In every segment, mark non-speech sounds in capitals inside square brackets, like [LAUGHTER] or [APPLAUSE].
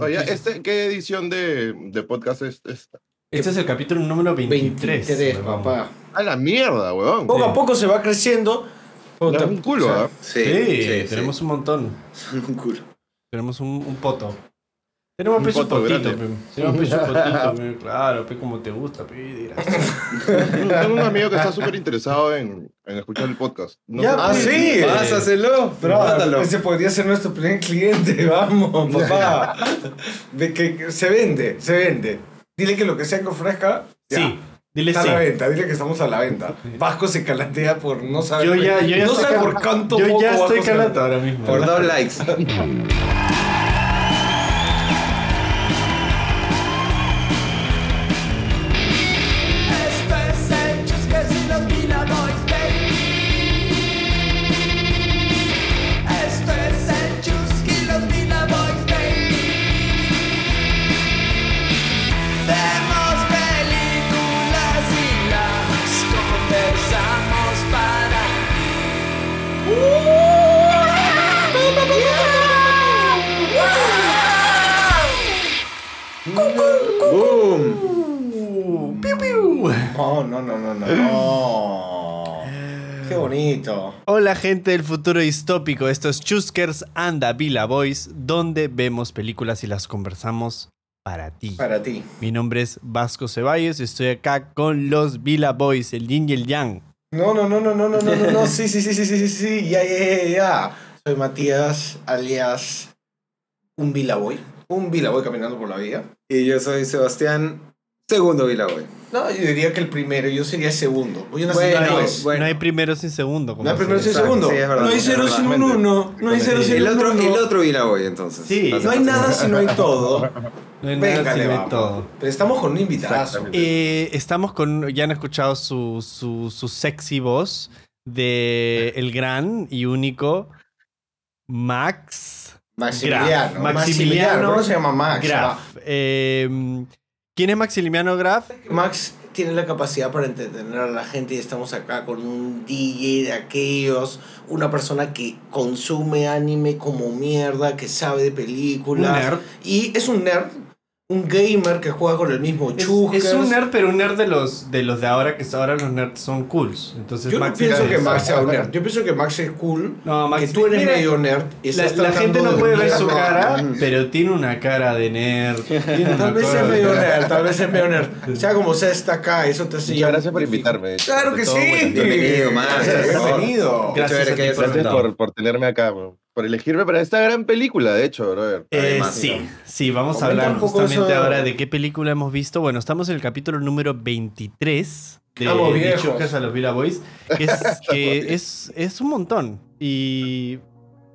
Oye, este, ¿qué edición de, de podcast es esta? Este es el capítulo número 23. 23, huevón. papá. A la mierda, weón. Poco a poco se va creciendo. Un culo, ¿ah? Sí, tenemos un montón. [LAUGHS] un culo. Tenemos un, un poto. Tenemos Un peso potito. Tenemos peso potito, [LAUGHS] pe. claro, pe, como te gusta, pe. Tengo un amigo que está súper interesado en, en escuchar el podcast. No Ya, sé- ah, sí. Pásaselo. Pero ese podría ser nuestro primer cliente, [LAUGHS] vamos, papá. De que se vende, se vende. Dile que lo que sea que ofrezca, ya, Sí, dile está sí. a la venta, dile que estamos a la venta. Vasco se calatea por no saber. Yo ya, yo ya no cal- por cuánto Yo poco ya estoy Vasco se calato calatea. ahora mismo. Por dos likes. [LAUGHS] gente del futuro distópico, esto es Chuskers and the Villa Boys, donde vemos películas y las conversamos para ti. Para ti. Mi nombre es Vasco Ceballos y estoy acá con los Villa Boys, el yin y el yang. No, no, no, no, no, no, no, no, no. Sí, sí, sí, sí, sí, sí, sí. Ya, ya, ya, ya. Soy Matías, alias un Vilaboy. Un Vilaboy caminando por la vida. Y yo soy Sebastián, segundo Vilaboy. No, yo diría que el primero, yo sería el segundo. Yo nací Bueno, después. bueno. No hay primero sin segundo. como No hay primero sin segundo. sí, es verdad, no hay cero sin un uno. No hay cero sin El un otro, uno. el otro Vilaboy, entonces. Sí. No hay nada si no hay todo. [LAUGHS] No hay nada le de vamos. todo. Pero estamos con un. Exactamente. Eh, estamos con, ya han escuchado su, su, su sexy voz de el gran y único Max Maximiliano. Graf. Maximiliano. Maximiliano ¿Cómo se llama Max? Graf. Eh, ¿Quién es Maximiliano Graf? Max tiene la capacidad para entretener a la gente y estamos acá con un DJ de aquellos, una persona que consume anime como mierda, que sabe de películas. Un nerd. Y es un nerd, un gamer que juega con el mismo Es, Chuckers. es un nerd, pero un nerd de los de los de ahora, que ahora los nerds son cools. Entonces Yo no Max pienso que Max sea un nerd. Yo pienso que Max es cool. No, Max- que tú eres mira, medio nerd. Y La, gente no de puede ver su cara, [LAUGHS] pero tiene una cara de nerd. [LAUGHS] Tal vez es medio nerd, tal vez es medio nerd. [LAUGHS] Sea como sea, está acá, eso te hace Muchas gracias por invitarme. Claro que sí. bueno. Bienvenido, Max. Bienvenido. Gracias a ti por, por tenerme acá, bro. Por elegirme para esta gran película, de hecho, brother. Eh, sí, sí, vamos a hablar justamente eso. ahora de qué película hemos visto. Bueno, estamos en el capítulo número 23 de. Chucas a los Villa Boys, que, es, [LAUGHS] que es, es un montón. Y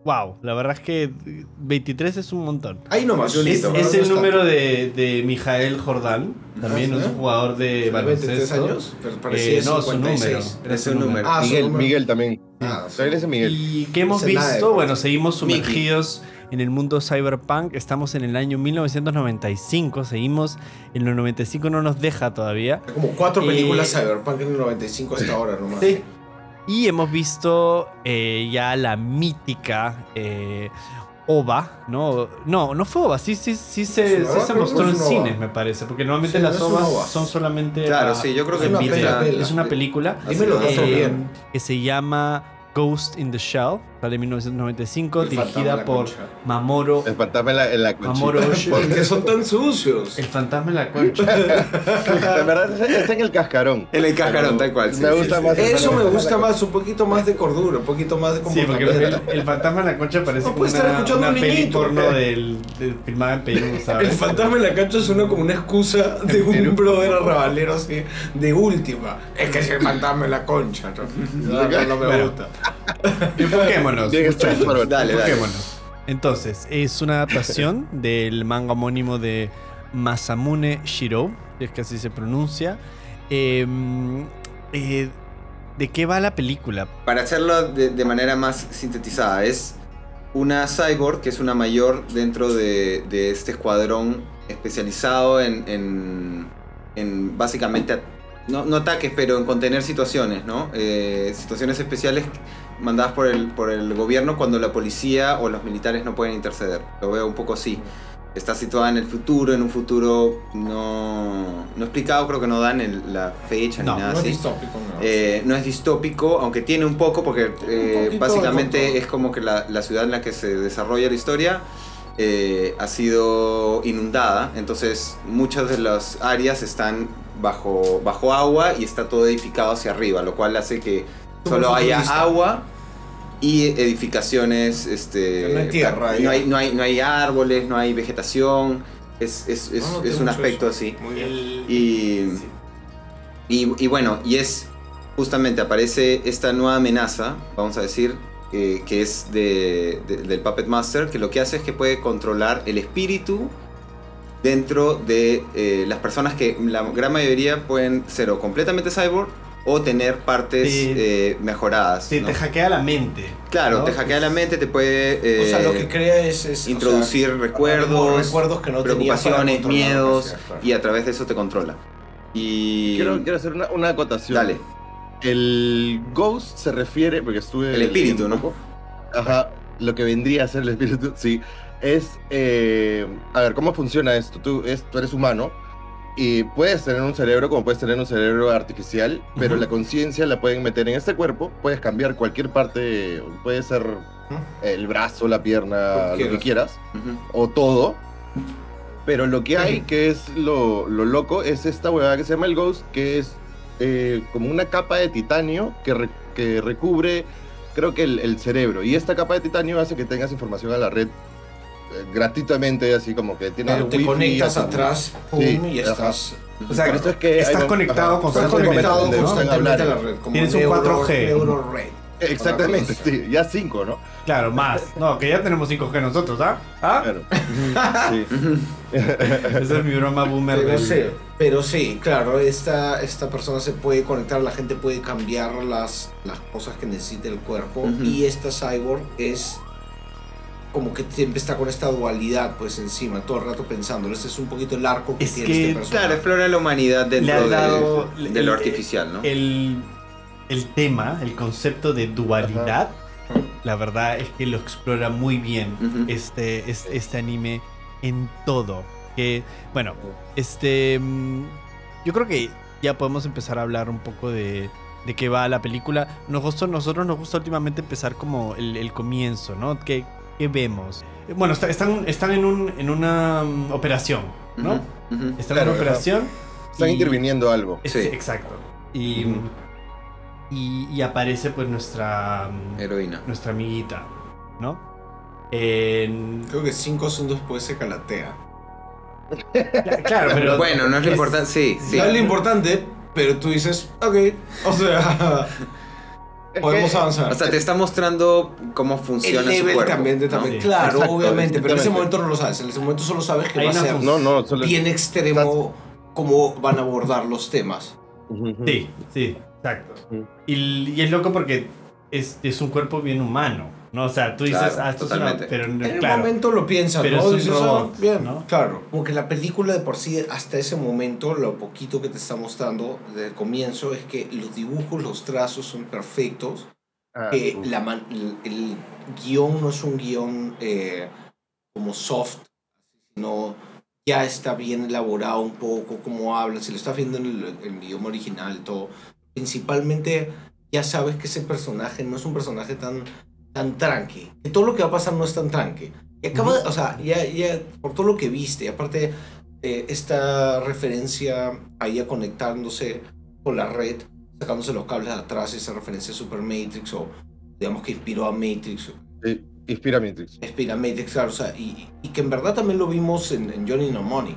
wow, la verdad es que 23 es un montón. Ahí nomás. Es- Es, listo, es no el número de, de Mijael Jordán, también Ajá. es un jugador de 23 baloncesto. años, pero parecía Eh, no, su 56. número. era Es su un número. Ah, su Miguel, número. Miguel también. Ah, ese Miguel. ¿Y qué hemos Ese nada visto? época. Bueno, seguimos sumergidos en el mundo cyberpunk. Estamos en el año 1995. Seguimos en los 95, no nos deja todavía. Como cuatro Y- películas Cyberpunk en el 95 hasta ahora nomás. Sí. Y hemos visto eh, ya la mítica eh, OVA, ¿no? No, no fue OVA, sí, sí, sí se, ¿Es una sí se mostró en cines, me parece, porque normalmente Sí, las OVAs OVA. son solamente. Claro, a- sí, yo creo que Es en una. Es película Dímelo, bien. que se llama Ghost in the Shell, sale en 1995, El fantasma de dirigida la por concha. Mamoro, El fantasma en la, en la. Mamoro. ¿Por qué son tan sucios? El fantasma en la concha. [LAUGHS] En verdad, está- está en el cascarón. En el cascarón, tal cual. sí, me sí, gusta sí. más. el Eso me gusta la más, un poquito más de cordura, un poquito más de Sí, porque el, el fantasma en la concha parece No como una, escuchando una un peli niñito. porno del, del filmada en Perú, El ¿sabes? fantasma en la cancha suena como una excusa de un brother arrabalero así, de última. Es que es el fantasma en la concha. No, no, no, no me Bueno. gusta. Enfoquémonos. Tiene Dale, dale. Enfoquémonos. Entonces, es una adaptación [LAUGHS] del manga homónimo de Masamune Shiro, es que así se pronuncia. Eh, eh, ¿De qué va la película? Para hacerlo de, de manera más sintetizada, es una cyborg que es una mayor dentro de, de este escuadrón especializado en, en, en básicamente, no, no ataques, pero en contener situaciones, ¿no? Eh, situaciones especiales mandadas por el, por el gobierno cuando la policía o los militares no pueden interceder. Lo veo un poco así. está situada en el futuro, en un futuro no, no explicado, creo que no dan el- la fecha No, ni nada No es así. distópico, no. Eh, no es distópico, aunque tiene un poco, porque eh, poquito básicamente es como que la, la ciudad en la que se desarrolla la historia eh, ha sido inundada, entonces muchas de las áreas están bajo, bajo agua y está todo edificado hacia arriba, lo cual hace que solo haya agua y edificaciones, este, No hay tierra, no hay, no, hay, no hay árboles, no hay vegetación, es, es, es- No, no es tiene un aspecto eso. así. Muy bien. Y, y, y bueno, y es justamente aparece esta nueva amenaza, vamos a decir, eh, que es de, de- del Puppet Master, que lo que hace es que puede controlar el espíritu dentro de eh, las personas que la gran mayoría pueden ser o completamente cyborg o tener partes eh, mejoradas. Te, ¿no? te hackea la mente. Claro, ¿no? te hackea la mente, te puede o sea, lo eh, que crea es... es o introducir sea, recuerdos, recuerdos que no tenías para preocupaciones, miedos, o sea, claro. y a través de eso te controla. Y... Quiero, quiero hacer una, una acotación. Dale. El ghost se refiere, porque estuve. El espíritu, ¿no? Ajá, lo que vendría a ser el espíritu, sí. Es. eh, a ver, ¿cómo funciona esto? Tú, es, tú eres humano y puedes tener un cerebro como puedes tener un cerebro artificial, pero la conciencia la pueden meter en este cuerpo. Puedes cambiar cualquier parte, puede ser el brazo, la pierna, Lo que lo que quieras o todo. Pero lo que hay, que es lo, lo loco, es esta huevada que se llama el Ghost, que es eh, como una capa de titanio que, re- que recubre, creo que el, el cerebro. Y esta capa de titanio hace que tengas información a la red gratuitamente, así como que tienes Claro, te wifi, conectas así. atrás, pum, Sí, y ajá. estás, O sea, Por eso es que estás hay- conectado ajá, estás constantemente, conectado ¿no? constantemente a la red. Como Tienes un neuro- 4G. Neuro red. Exactamente, sí, ya cinco, ¿no? Claro, más. No, que ya tenemos 5G nosotros, ¿ah? ¿Ah? Claro. Sí. [LAUGHS] Esa es mi broma boomer. Pero sí, pero sí, claro, esta, esta persona se puede conectar, la gente puede cambiar las, las cosas que necesita el cuerpo y esta cyborg es como que siempre está con esta dualidad pues encima, todo el rato pensándolo. Ese es un poquito el arco que Es tiene que, este personaje. Claro, explora la humanidad dentro de- dado de, el- lo artificial, ¿no? El, el tema, el concepto de dualidad, la verdad es que lo explora muy bien este, es- este anime en todo. Que, bueno, este. mm, Yo creo que ya podemos empezar a hablar un poco de, de qué va la película. Nos gustó, nosotros nos gusta últimamente empezar como el, el comienzo, ¿no? ¿Qué, qué vemos? Eh, Bueno, está- están, están en, un, en una mm, operación, ¿no? Están Claro, en una operación. Están y- interviniendo algo. es- Sí. Exacto. Y, y, y aparece pues nuestra, mm, Heroína. nuestra amiguita, ¿no? En- Creo que cinco segundos después se calatea. claro, pero... [LAUGHS] bueno, no es lo importante. Sí, sí. No es lo importante, pero tú dices, ok, o sea, podemos que- avanzar. O sea, te está mostrando cómo el funciona su cuerpo. también, de ¿no? también. Sí. Claro, Exacto, obviamente, pero en ese momento no lo sabes. En ese momento solo sabes que Hay va a ser No, no, solo bien extremo cómo van a abordar los temas. Sí, sí, exacto. Y, y es loco porque es, es un cuerpo bien humano, ¿no? O sea, tú dices, Claro, ah, esto totalmente. es una... Pero En el claro, momento lo piensas, Pero ¿no? es un Dices, ah, robot, bien, ¿no? claro. Como que la película de por sí, hasta ese momento, lo poquito que te está mostrando desde el comienzo es que los dibujos, los trazos son perfectos. Ah, que la man- el, el guion no es un guion eh, como soft, sino ya está bien elaborado un poco, cómo habla, si lo estás viendo en el, en el idioma original, todo. Principalmente ya sabes que ese personaje no es un personaje tan, tan tranqui, que todo lo que va a pasar no es tan tranqui. Y acaba, de- o sea, ya, ya por todo lo que viste, aparte eh, esta referencia a ella conectándose con la red, sacándose los cables de atrás, esa referencia a Super Matrix o digamos que inspiró a Matrix, Sí, Inspira Matrix. inspira Matrix, claro, o sea, y, y que en verdad también lo vimos en, en Johnny Mnemonic.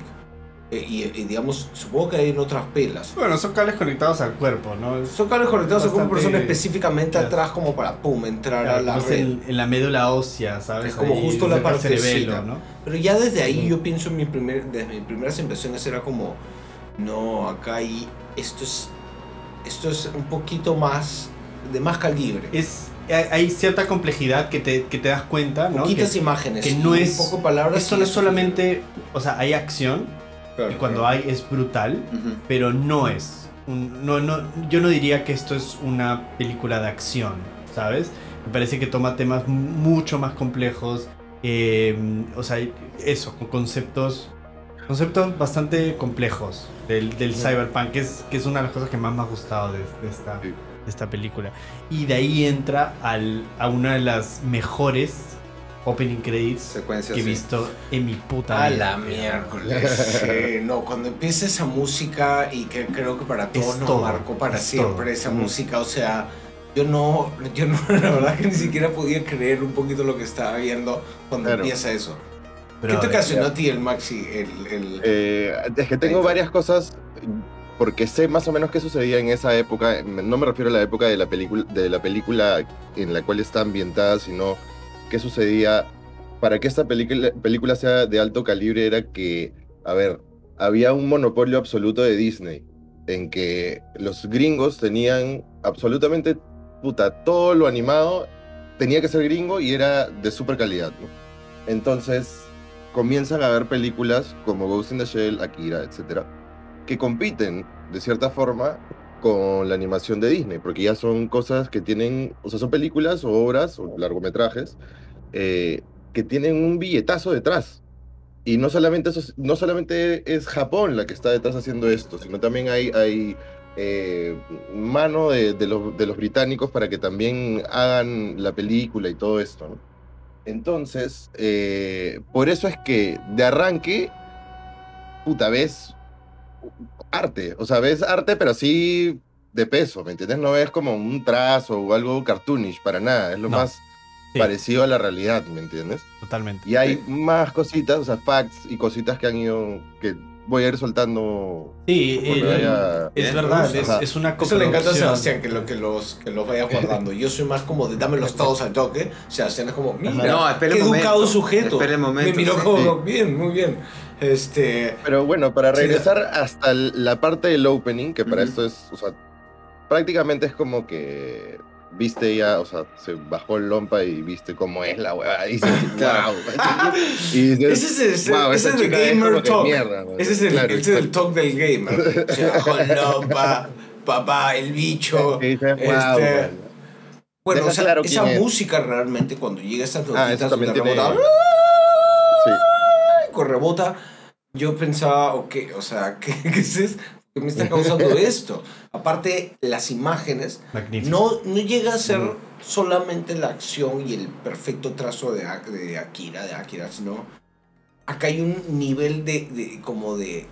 Eh, y, y digamos, supongo que hay en otras pelas. Bueno, son cables conectados al cuerpo, ¿no? Son cables conectados a una Bastante- persona específicamente Claro. atrás como para, pum, entrar a claro, la pues red. en, en la médula ósea, ¿sabes? Es como Ahí, justo la cerca del cerebelo, ¿no? Pero ya desde ahí yo pienso en mi primer, desde mis primeras impresiones era como, no, acá hay, esto es, esto es un poquito más, de más calibre. Es, hay, cierta complejidad que te, que te das cuenta, ¿no? Poquitas Que imágenes. que no es- poco palabras. esto no es solamente, o sea, hay acción, Claro, y cuando claro. hay es brutal, Ujú. pero no es. un- no, no, yo no diría que esto es una película de acción, ¿sabes? Me parece que toma temas mucho más complejos Eh, o sea, eso, con conceptos, conceptos bastante complejos del, del cyberpunk, que es, que es una de las cosas que más me ha gustado de, de esta, Sí. de esta película. Y de ahí entra al, a una de las mejores opening credits Secuencias, que he sí. visto en mi puta A vida. la miércoles. Sí, no, cuando empieza esa música y que creo que para todos Es nos todo, marcó para es siempre todo. esa Mm. música, o sea, yo no, yo no, [LAUGHS] la verdad que ni siquiera podía creer un poquito lo que estaba viendo cuando Claro. empieza eso. Pero, ¿Qué te ocasionó a ti el Maxi? El, el... Eh, es que tengo varias cosas porque sé más o menos qué sucedía en esa época. No me refiero a la época de la película, de la película en la cual está ambientada, sino qué sucedía para que esta película, sea de alto calibre. Era que, a ver, había un monopolio absoluto de Disney en que los gringos tenían absolutamente puta todo lo animado tenía que ser gringo y era de super calidad. Entonces comienzan a ver películas como Ghost in the Shell, Akira, etcétera, que compiten de cierta forma con la animación de Disney, porque ya son cosas que tienen, o sea, son películas o obras o largometrajes eh, que tienen un billetazo detrás. Y no solamente, eso, no solamente es Japón la que está detrás haciendo esto, sino también hay, hay eh, mano de, los, británicos para que también hagan la película y todo esto. Entonces, eh, por eso es que de arranque, puta, ves arte. O sea, ves arte, pero sí de peso, ¿me entiendes? No ves como un trazo o algo cartoonish, para nada. Es lo No. más Sí. parecido a la realidad, ¿me entiendes? Totalmente. Y hay más cositas, o sea, facts y cositas que han ido, que voy a ir soltando. Sí, eh, vaya- es verdad, es, es una Eso le encanta a. Sebastián, que, lo, que, los, que los vaya guardando. Yo soy más como de dámelos todos al toque. Sebastián es como, mira, No, espera qué momento, educado sujeto. espera el momento, Me miró sí. como, bien, muy bien. Este, Pero bueno, para Sí, regresar hasta el- la parte del opening, que para Ujú. esto es, o sea, prácticamente es como que viste ya, o sea, se bajó el lompa y viste cómo es la hueá y dices, [LAUGHS] wow. y dices, ese es el, "Wow, ese es el es gamer que talk. mierda, güey". ese es el, Claro, ese es el talk del gamer. O sea, con pa, papá, el bicho. [LAUGHS] Y dices, este, "Wow, güey". Bueno, Deja o sea, claro esa es. música realmente cuando llega a estas Ah, eso también tiene. rebota, Sí. Rebota, yo pensaba, ok, o sea, [LAUGHS] ¿qué, qué es eso? ¿Qué me está causando [LAUGHS] esto? Aparte, las imágenes no, no llega a ser solamente la acción y el perfecto trazo de, de Akira, de Akira, sino acá hay un nivel de, de- como de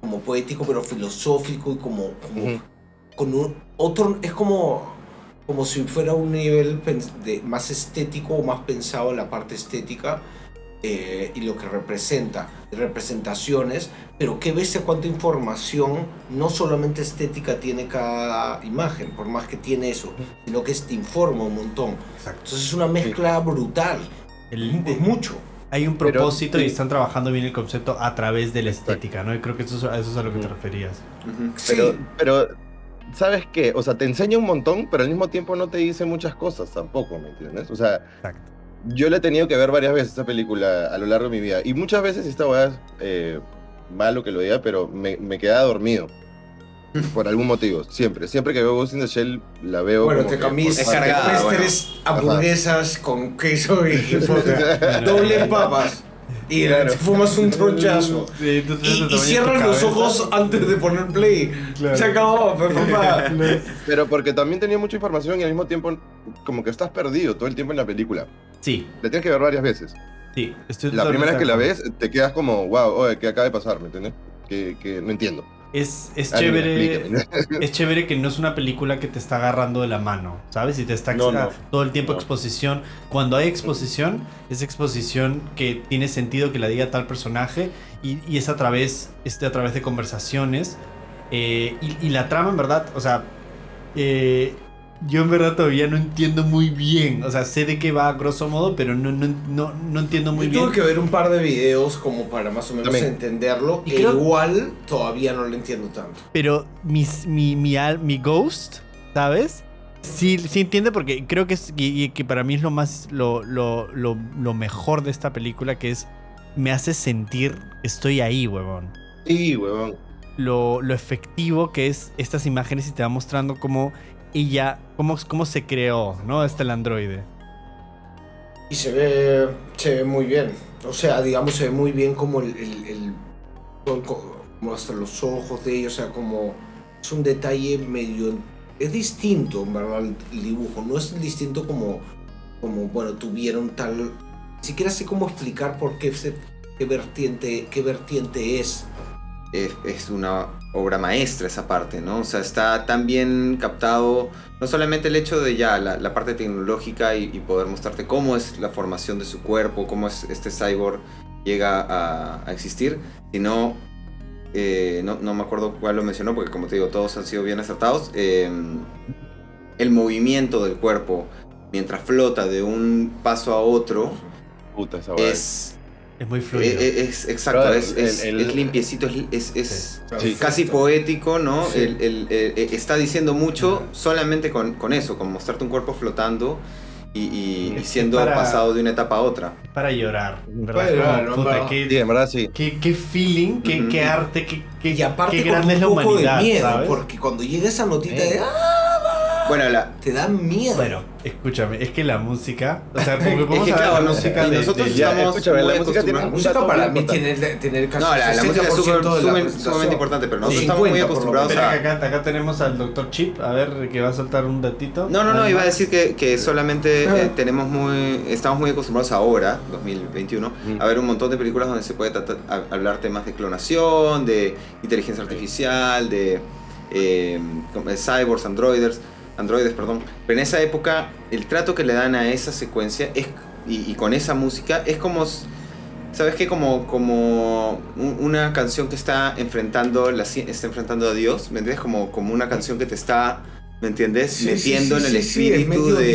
como poético pero filosófico y como, como con un otro es como como si fuera un nivel de, más estético o más pensado en la parte estética eh, y lo que representa, representaciones, pero qué bestia cuánta información, no solamente estética tiene cada imagen, por más que tiene eso, sino que te informa un montón. Exacto. Entonces es una mezcla brutal, El- es mucho. hay un Pero- propósito y sí. están trabajando bien el concepto a través de la estética, ¿no? Y creo que eso es, a eso es a lo que te referías. Ujú. Pero, sí, pero, ¿sabes qué? O sea, te enseña un montón, pero al mismo tiempo no te dice muchas cosas tampoco, ¿me entiendes? O sea, Exacto. Yo la he tenido que ver varias veces esta película a lo largo de mi vida. Y muchas veces esta weá eh, malo que lo diga, pero me, me quedaba dormido. [LAUGHS] Por algún motivo, siempre. Siempre que veo Ghost in the Shell, la veo. bueno, te tres hamburguesas con queso y, [LAUGHS] doble papas y Claro. te fumas un tronchazo. Sí, Y, y cierras los ojos antes de poner play. Claro. Se acabó, pues, [LAUGHS] papá. Pero porque también tenía mucha información y al mismo tiempo, como que estás perdido todo el tiempo en la película. Sí, La tienes que ver varias veces. sí. Estoy La primera vez que la ves, te quedas como, wow, oye, ¿qué acaba de pasar? ¿Me entiendes? Que, que no entiendo. Es, es chévere. [LAUGHS] Es chévere que no es una película que te está agarrando de la mano, ¿sabes? Y te está No, no. todo el tiempo No. exposición. Cuando hay exposición, es exposición que tiene sentido que la diga tal personaje y, y es a través, este, a través de conversaciones. Eh, y, y la trama, en verdad, o sea, eh, yo en verdad todavía no entiendo muy bien. O sea, sé de qué va a grosso modo, pero no, no, no, no entiendo muy Yo bien. tuve que ver un par de videos como para más o menos También. entenderlo. Y e creo- igual todavía no lo entiendo tanto. Pero mis- mi, mi, al- mi ghost, ¿sabes? Sí, sí entiende porque creo que es y, y que para mí es lo más lo, lo, lo, lo mejor de esta película que es me hace sentir estoy ahí, huevón. Sí, huevón. Lo, lo efectivo que es estas imágenes y te va mostrando cómo ella, cómo, cómo se creó, ¿no? Este el androide. Y se ve, se ve muy bien. O sea, digamos, se ve muy bien como el, el, el- como hasta los ojos de ellos, o sea, como es un detalle medio, es distinto, en verdad, el, el dibujo, no es distinto como, como, bueno, tuvieron tal, ni siquiera sé cómo explicar por qué, se- qué vertiente, qué vertiente es. es, es una obra maestra esa parte, ¿no? O sea, está tan bien captado, no solamente el hecho de ya la, la parte tecnológica y, y poder mostrarte cómo es la formación de su cuerpo, cómo es este cyborg llega a, a existir, sino, eh, no, no me acuerdo cuál lo mencionó, porque como te digo, todos han sido bien acertados, eh, el movimiento del cuerpo mientras flota de un paso a otro Puta, esa weá. es... Es muy eh, fluido. eh, es exacto, Brother, es, es- el- el- es limpiecito, es, es- es Sí. casi poético, ¿no? Sí. El- el- el- eh, está diciendo mucho solamente con, con eso, con mostrarte un cuerpo flotando y, y- y Es siendo para- pasado de una etapa a otra. Para llorar. ¿verdad? Para llorar, Como, ¿no? puta, ¿verdad? qué, Sí, en verdad sí. qué, qué feeling, qué, Ujú. qué arte, qué, qué, Y aparte qué con grande es un la poco humanidad, de miedo, ¿sabes? porque cuando llega esa notita Sí. de ¡ah! Bueno, la, te da miedo. Bueno, escúchame, es que la música, o sea, porque [LAUGHS] Es vamos que claro, la música de, nosotros de- Ya, estamos escúchame, la música tiene un música dato para mí tiene tener casi no, la, la música es 60% súper- de la súper- presentación. sumamente importante, pero nosotros Sí, estamos muy 50 por lo acostumbrados a... acá, acá tenemos al doctor Chip, a ver que va a soltar un datito. No, no, no, iba a decir que, que solamente [LAUGHS] eh, tenemos muy, estamos muy acostumbrados ahora, 2021, Mm. a ver un montón de películas donde se puede tratar- a- hablar temas de clonación, de inteligencia artificial, de, eh, cyborgs, androides, androides, perdón. Pero en esa época, el trato que le dan a esa secuencia es, y, con esa música es como... ¿Sabes qué? Como, como un- una canción que está enfrentando, la, está enfrentando a Dios, ¿me entiendes? Como, como una canción que te está, ¿me entiendes? Sí, Metiendo sí, en sí, el sí, sí, es espíritu medio de...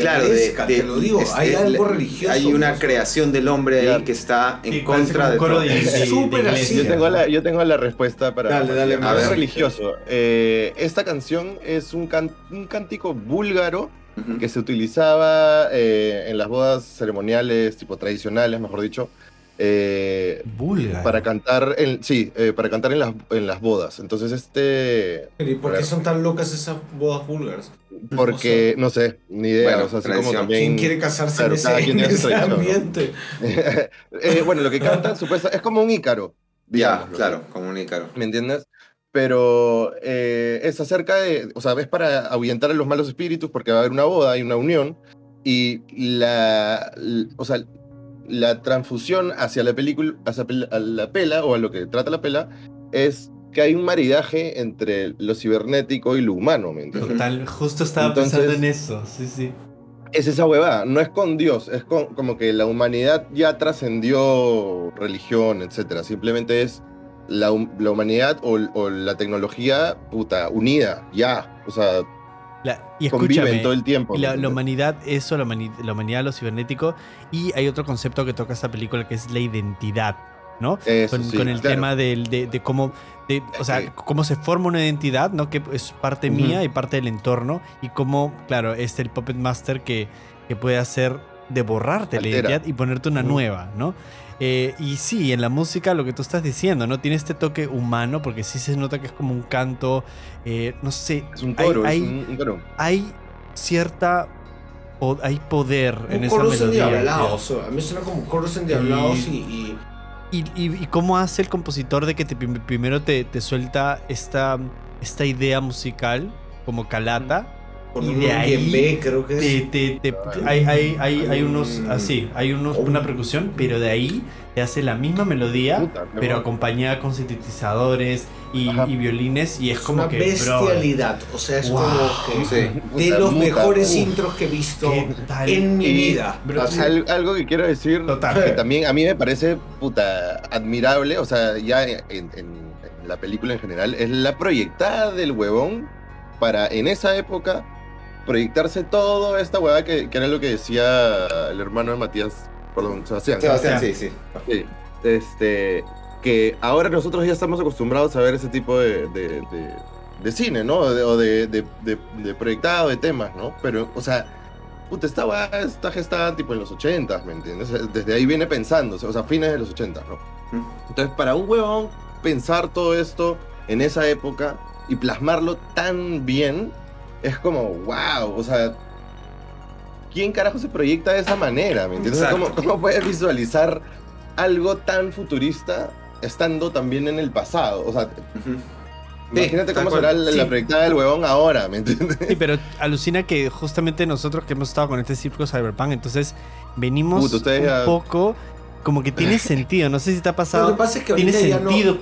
Claro, de, de- te lo digo, es- hay es- algo religioso. Hay una creación del hombre ahí que está en contra de todo. de, de- de Súper así. Yo tengo la, yo tengo la respuesta para. Dale, dale, a es ver. religioso. Eh, esta canción es un, can- un cántico búlgaro Ujú. que se utilizaba eh, en las bodas ceremoniales, tipo tradicionales, mejor dicho, eh, Búlgaro. para cantar, en, sí, eh, para cantar en las, en las bodas. Entonces este, ¿Y por qué son tan locas esas bodas búlgaras? porque no sé, ni idea, Bueno, o sea, así como también. ¿Quién quiere casarse claro, en ese, en ese [LAUGHS] ambiente? [LAUGHS] Eh, bueno, lo que cantan [LAUGHS] supuesta es como un ícaro. Ya, claro, como un ícaro. ¿Me entiendes? Pero eh, es acerca de, o sea, es para ahuyentar a los malos espíritus porque va a haber una boda y una unión y la, o sea, la transfusión hacia la película, hacia la pela o a lo que trata la pela es que hay un maridaje entre lo cibernético y lo humano, ¿me entiendes? Total, justo estaba Entonces- pensando en eso, sí, sí. Es esa huevada, no es con Dios, es con, como que la humanidad ya trascendió religión, etcétera. Simplemente es la, la humanidad o, o la tecnología, puta, unida, ya. O sea, La- y conviven todo el tiempo. y ¿me la, humanidad, eso, la, humani- la humanidad, lo cibernético, y hay otro concepto que toca esta película que es la identidad, ¿no? Eso, con, sí, con el claro. tema del- de, de cómo, de- o sea, cómo se forma una identidad, ¿no? Que es parte mía y parte del entorno, y cómo, claro, es el Puppet Master que, que puede hacer de borrarte la identidad y ponerte una nueva, ¿no? Eh, y sí, en la música lo que tú estás diciendo, ¿no? Tiene este toque humano, porque sí se nota que es como un canto, eh, no sé, Es un hay- coro, hay, es un, un coro. hay cierta. po- hay poder en Un esa coros melodía. endiablados. A mí suena como coros endiablados y, y Y, y- y cómo hace el compositor de que te, primero te, te suelta esta, esta idea musical como calata. Con Y un de ahí djembe, creo que Te, es. te- te- hay, hay, hay, hay Hay unos un- así, hay unos, Oh. una percusión, pero de ahí te hace la misma melodía, Puta, pero acompañada con sintetizadores y, violines. Y es, Es como una que. bestialidad. O sea, es Wow. como que Sí. de Puta, los muta, mejores uf. intros que he visto en mi Y- vida. Bro, algo que quiero decir, Total. que también a mí me parece puta admirable, o sea, ya en, en- en la película en general, es la proyectada del huevón para en esa época proyectarse todo esta huevada que, que era lo que decía el hermano de Matías, perdón, Sebastián. Sebastián, sí, sí. Sí, este, que ahora nosotros ya estamos acostumbrados a ver ese tipo de, de- de- de cine, ¿no? O de, o de, de- de- de proyectado de temas, ¿no? Pero, o sea, puta, esta weá está gestada tipo en los 80, ¿me entiendes? Desde ahí viene pensando, o sea, fines de los 80, ¿no? Entonces, para un huevón pensar todo esto en esa época y plasmarlo tan bien, es como, wow, o sea, ¿quién carajo se proyecta de esa manera? ¿Me entiendes? ¿Cómo, ¿Cómo puedes visualizar algo tan futurista estando también en el pasado? O sea, imagínate cómo será la, proyectada del huevón ahora, ¿me entiendes? Sí, pero alucina que justamente nosotros que hemos estado con este círculo cyberpunk, entonces venimos un ya- poco como que tiene [LAUGHS] sentido. No sé si te ha Lo pasado. que pasa es que tiene ahorita ya no- sentido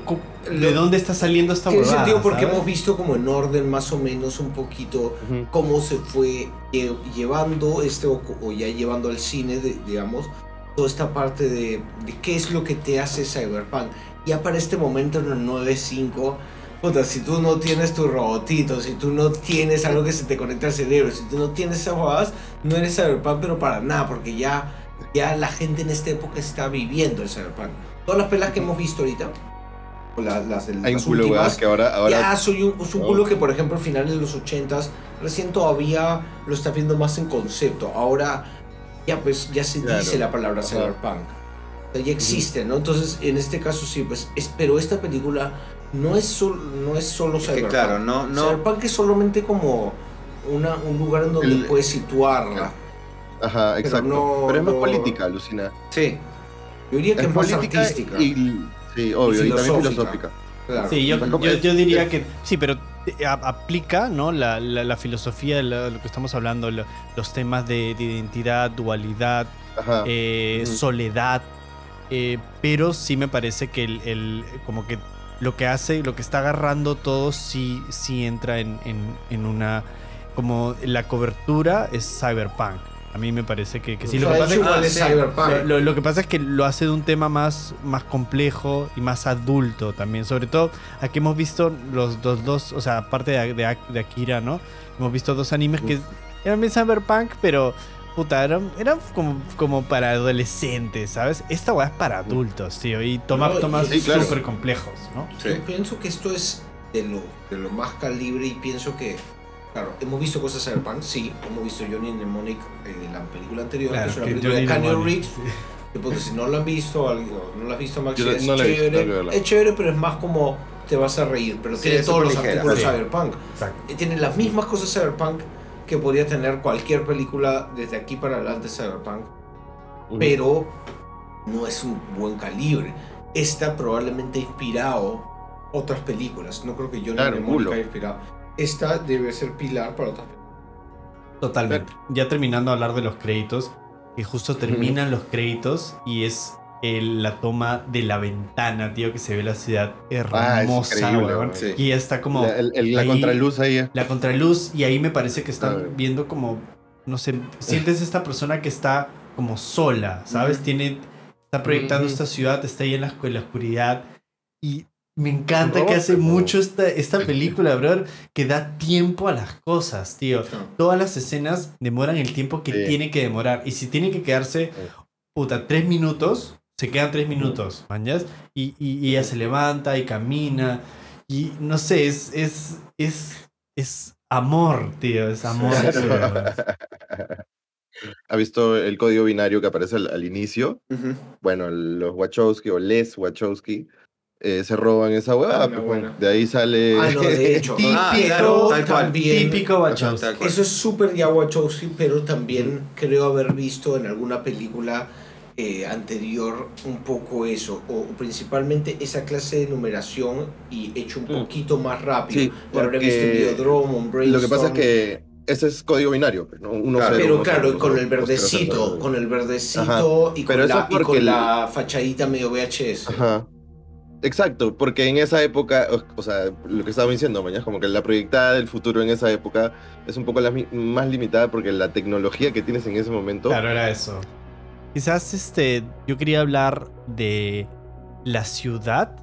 de lo- dónde está saliendo esta Tiene huevada. sentido porque ¿sabes? hemos visto como en orden más o menos un poquito Ujú. cómo se fue lle- llevando este o, o ya llevando al cine, de- digamos, toda esta parte de, de qué es lo que te hace Cyberpunk. Ya para este momento en el 9.5, puta, si tú no tienes tu robotito, si tú no tienes algo que se te conecta al cerebro, si tú no tienes esas jugadas, no eres Cyberpunk, pero para nada, porque ya, ya la gente en esta época está viviendo el Cyberpunk. Todas las pelas que hemos visto ahorita, o la- las, de Hay un las culo últimas, que ahora, ahora ya soy un, es un culo que, por ejemplo, a finales de los 80s, recién todavía lo está viendo más en concepto. Ahora ya pues ya se Claro. dice la palabra Ajá. cyberpunk. O sea, ya existe, ¿no? Entonces, en este caso sí, pues, es- pero esta película no es, sol- no es solo Es que cyberpunk. claro, no, no. Cyberpunk es solamente como una, un lugar en donde El- puedes situarla. Ajá, exacto. no- Pero es más no- política, alucina. Sí. Yo diría que Es es, más política artística. y, sí, obvio, y, también filosófica. claro. Sí, yo, diría que sí, pero eh, a- aplica ¿no? la, la- la filosofía de lo, que estamos hablando, lo- los temas de, de identidad, dualidad, eh, soledad, eh, pero sí me parece que el, el- como que lo que hace, lo que está agarrando todo sí, sí entra en, en- en una, como la cobertura es cyberpunk. A mí me parece que, que sí. Lo que pasa ah, sí. lo, lo- que pasa es que lo hace de un tema más, más complejo y más adulto también. Sobre todo, aquí hemos visto los dos, dos o sea, aparte de, de- de Akira, ¿no? Hemos visto dos animes que eran bien cyberpunk, pero puta, eran, eran como, como para adolescentes, ¿sabes? Esta weá es para adultos, tío, y toma No, temas Sí, claro. súper complejos, ¿no? Sí. Yo pienso que esto es de lo, de lo más calibre y pienso que, claro, hemos visto cosas cyberpunk, sí, hemos visto Johnny Mnemonic en la película anterior, Claro, que es una película de Canyon que porque si no lo han visto, algo, no lo has visto Max, Yo es no la he visto, chévere, es chévere, pero es más como te vas a reír, pero Sí, tiene todos los ligera, artículos sí. cyberpunk. Exacto. Tiene las mismas cosas cyberpunk que podría tener cualquier película desde aquí para adelante cyberpunk, pero no es un buen calibre. Esta probablemente ha inspirado otras películas. No creo que Johnny Claro, Mnemonic culo. haya inspirado. Esta debe ser pilar para otras. Totalmente. Ya terminando de hablar de los créditos, que justo terminan los créditos y es el- la toma de la ventana, tío, que se ve la ciudad Ah, hermosa, increíble, weón. Sí. Y ya está como la, el- el- la ahí- contraluz ahí. eh. la contraluz y ahí me parece que A están viendo como, no sé, sientes esta persona que está como sola, ¿sabes? Ujú. Tiene, está proyectando Ujú. esta ciudad, está ahí en la, en la oscuridad y me encanta No, que hace mucho esta, esta [LAUGHS] película, brother, que da tiempo a las cosas, tío. Todas las escenas demoran el tiempo que Sí. tiene que demorar. Y si tiene que quedarse, puta, tres minutos, se quedan tres minutos, ¿mañas? Y, y, y ella se levanta y camina. Y no sé, es, es, es, es amor, tío, es amor. [LAUGHS] ¿Ha visto el código binario que aparece al, al inicio? Bueno, los Wachowski o les Wachowski eh, se roban esa huevada. Ah, pues, bueno. De ahí sale. Ah, no, de [LAUGHS] hecho. Típico, Ah, claro, tal cual. también- típico Wachowski. Eso es súper ya Wachowski, pero también creo haber visto en alguna película eh, anterior un poco eso, o principalmente esa clase de numeración y hecho un Mm. poquito más rápido. Sí, Lo habré visto en porque Videodrome, en Brainstorm. Lo que pasa es que ese es código binario, pues, ¿no? Uno Claro, cero, Pero uno claro, cero, con uno el cero, uno cero, verdecito, cero. con el verdecito y, con la, y con porque el- la fachadita medio VHS. Ajá. Exacto, porque en esa época, o, o sea, lo que estaba diciendo, mañana, como que la proyectada del futuro en esa época es un poco la más limitada porque la tecnología que tienes en ese momento. Claro, era eso. Quizás este, yo quería hablar de la ciudad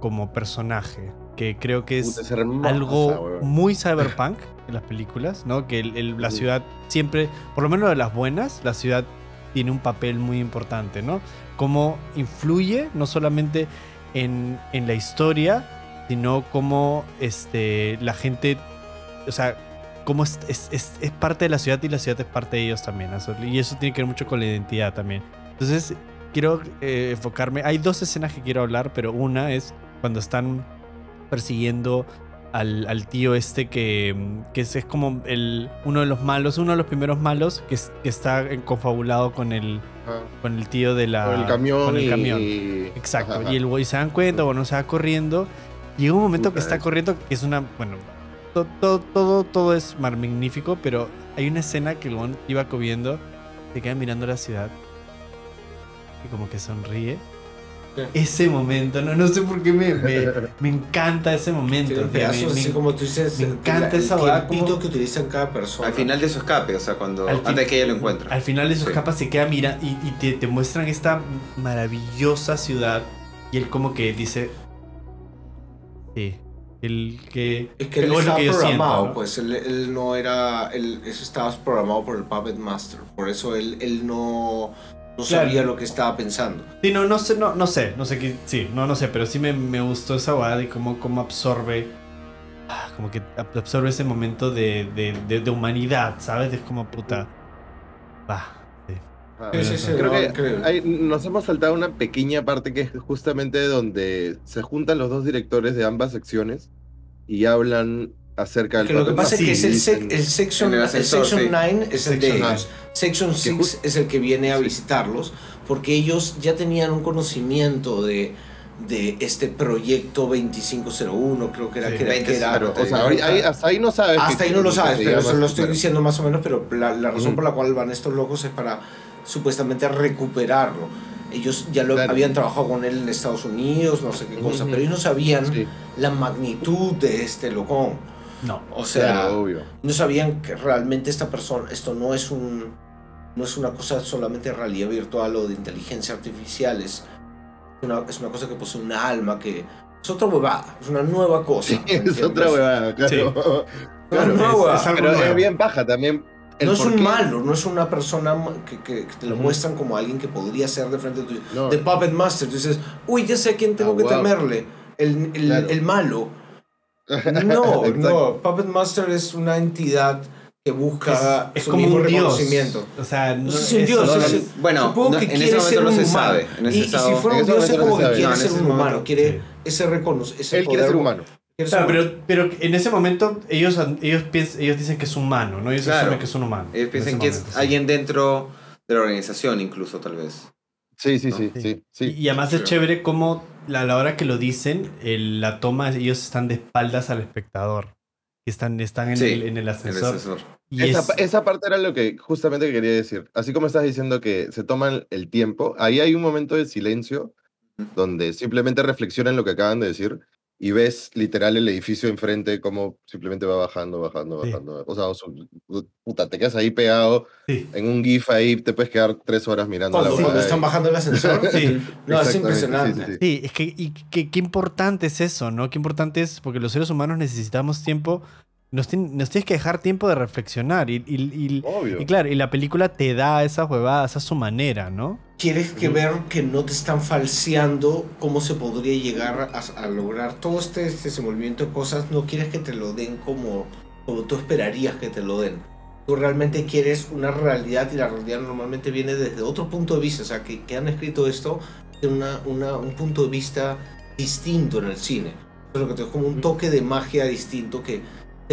como personaje, que creo que puta, es hermosa, algo muy cyberpunk [LAUGHS] en las películas, ¿no? Que el- el- la ciudad siempre, por lo menos de las buenas, la ciudad tiene un papel muy importante, ¿no? Cómo influye no solamente en, en la historia, sino cómo este, la gente, o sea, cómo es, es- es- parte de la ciudad y la ciudad es parte de ellos también. Y eso tiene que ver mucho con la identidad también. Entonces, quiero eh, enfocarme. Hay dos escenas que quiero hablar, pero una es cuando están persiguiendo al, al tío este que, que es, es como el, uno de los malos, uno de los primeros malos que, es- que está confabulado con el, con el tío de la... Con el camión. con el camión. y- Exacto. Ajá, Y el güey se dan cuenta, bueno, se va corriendo. Llega un momento que está es- corriendo, que es una. Bueno, to- todo, todo, todo es magnífico, pero hay una escena que el iba corriendo, se queda mirando la ciudad y como que sonríe. Sí. Ese momento, no, no sé por qué me, me, [LAUGHS] me encanta ese momento. Sea, me- pedazos me- así como tú dices. me encanta el esa tiempito como- que utilizan cada persona. Al final de su escape, o sea, cuando Al antes que ella lo encuentre. Al final de sus Sí. capas se queda mira y, y te, te muestran esta maravillosa ciudad y él como que dice sí el que Es que él es estaba que yo siento, programado, ¿no? pues él, él no era. Él, eso estaba programado por el Puppet Master. Por eso él, él no, no Claro. sabía lo que estaba pensando. sí no no sé no, no sé no sé qué sí no no sé pero sí me, me gustó esa guada y cómo, cómo absorbe ah, como que ab- absorbe ese momento de, de, de- de humanidad sabes es como puta va sí. Ajá. Sí, sí, sí, Creo no, que hay- nos hemos saltado una pequeña parte que es justamente donde se juntan los dos directores de ambas secciones y hablan acerca del Que lo que pasa es que es el, el Section, En el el ascensor, section sí. 9 es el de Section ellos. Section 6 just- es el que viene a visitarlos porque ellos ya tenían un conocimiento de, de este proyecto 2501, creo que era. Sí, que era, que era- Claro, o sea, ahí- ahí- hasta ahí no sabes. Hasta ahí no lo sabes, pero eso lo estoy claro. diciendo más o menos, pero la, la razón por la cual van estos locos es para supuestamente recuperarlo. Ellos ya lo Claro. habían trabajado con él en Estados Unidos, no sé qué cosa, Ujú. pero ellos no sabían Sí, la magnitud de este locón. No O sea, claro, obvio. no sabían que realmente esta persona, esto no es un no es una cosa solamente de realidad virtual o de inteligencia artificial, es una, es una cosa que posee un alma, que es otra huevada, es una nueva cosa. Sí, ¿me es otra huevada, claro. Claro, Una es- huevada. es algo Pero nuevo. es bien paja también. el no es un qué- malo, no es una persona que, que- que te lo muestran como alguien que podría ser de frente a tu... No. De Puppet Master, tú dices, uy, ya sé a quién tengo Ah, que wow. temerle, el, el, Claro. el malo. No, [LAUGHS] no, Puppet Master es una entidad que busca es, es su como mismo un dios reconocimiento. o sea no, si un dios, no, es- no, es- bueno, supongo no, que en quiere ese momento ser no un se humano. sabe, en ese y, y estado- si fuera un dios es como que quiere ser un momento- humano, quiere Sí. ese reconocer, ese Él quiere poder- ser humano. quiere ser Claro, humano. pero, pero en ese momento ellos, ellos, piens- ellos dicen que es humano, ¿no? Ellos Claro. asumen que es un humano. Ellos en piensan que es momento, sí. alguien dentro de la organización, incluso, tal vez. Sí, sí, sí, Sí. sí. sí. Y, y además es chévere como la- a la hora que lo dicen, el- la toma, ellos están de espaldas al espectador. Están, están en, Sí, el, en el El ascensor. asesor. Y esa, es- esa parte era lo que justamente quería decir. Así como estás diciendo que se toman el tiempo, ahí hay un momento de silencio donde simplemente reflexionan lo que acaban de decir y ves literal el edificio enfrente como simplemente va bajando, bajando, Sí. bajando. O sea, o su- puta, te quedas ahí pegado sí. en un GIF ahí, te puedes quedar tres horas mirando Cuando, la cuando están bajando el ascensor, [LAUGHS] Sí. [LAUGHS] no, es impresionante. sí, sí, sí. Sí, es que y qué, qué importante es eso, ¿no? Qué importante es porque los seres humanos necesitamos tiempo, nos, nos tienes que dejar tiempo de reflexionar y, y- y- Obvio. y claro, y la película te da esas huevadas a su manera, ¿no? Quieres que ver que no te están falseando cómo se podría llegar a, a lograr todo este, este desenvolvimiento de cosas. No quieres que te lo den como, como tú esperarías que te lo den. Tú realmente quieres una realidad y la realidad normalmente viene desde otro punto de vista. O sea, que, que han escrito esto de una, una- un punto de vista distinto en el cine. Lo que te es como un toque de magia distinto que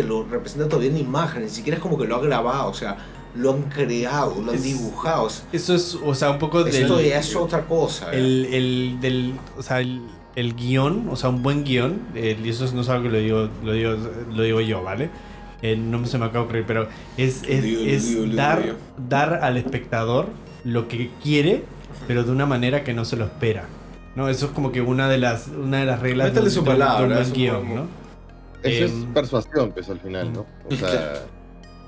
te lo representa todavía en imagen. Ni siquiera es como que lo ha grabado. O sea, lo han creado, lo han Es- dibujado. Eso es, o sea, un poco del... Esto ya es otra cosa. ¿eh? el, el- del, o sea, el, el guion, o sea, un buen guion, eh, y eso no es algo que lo digo, lo digo, lo digo yo, ¿vale? Eh, no se me acaba de ocurrir, pero es, es, es dar, dar al espectador lo que quiere, pero de una manera que no se lo espera. ¿no? Eso es como que una de las, una de las reglas Métele de, su de un- de un palabra, buen guion, ¿no? Eso Em, es persuasión, pues, al final, ¿no? O sea,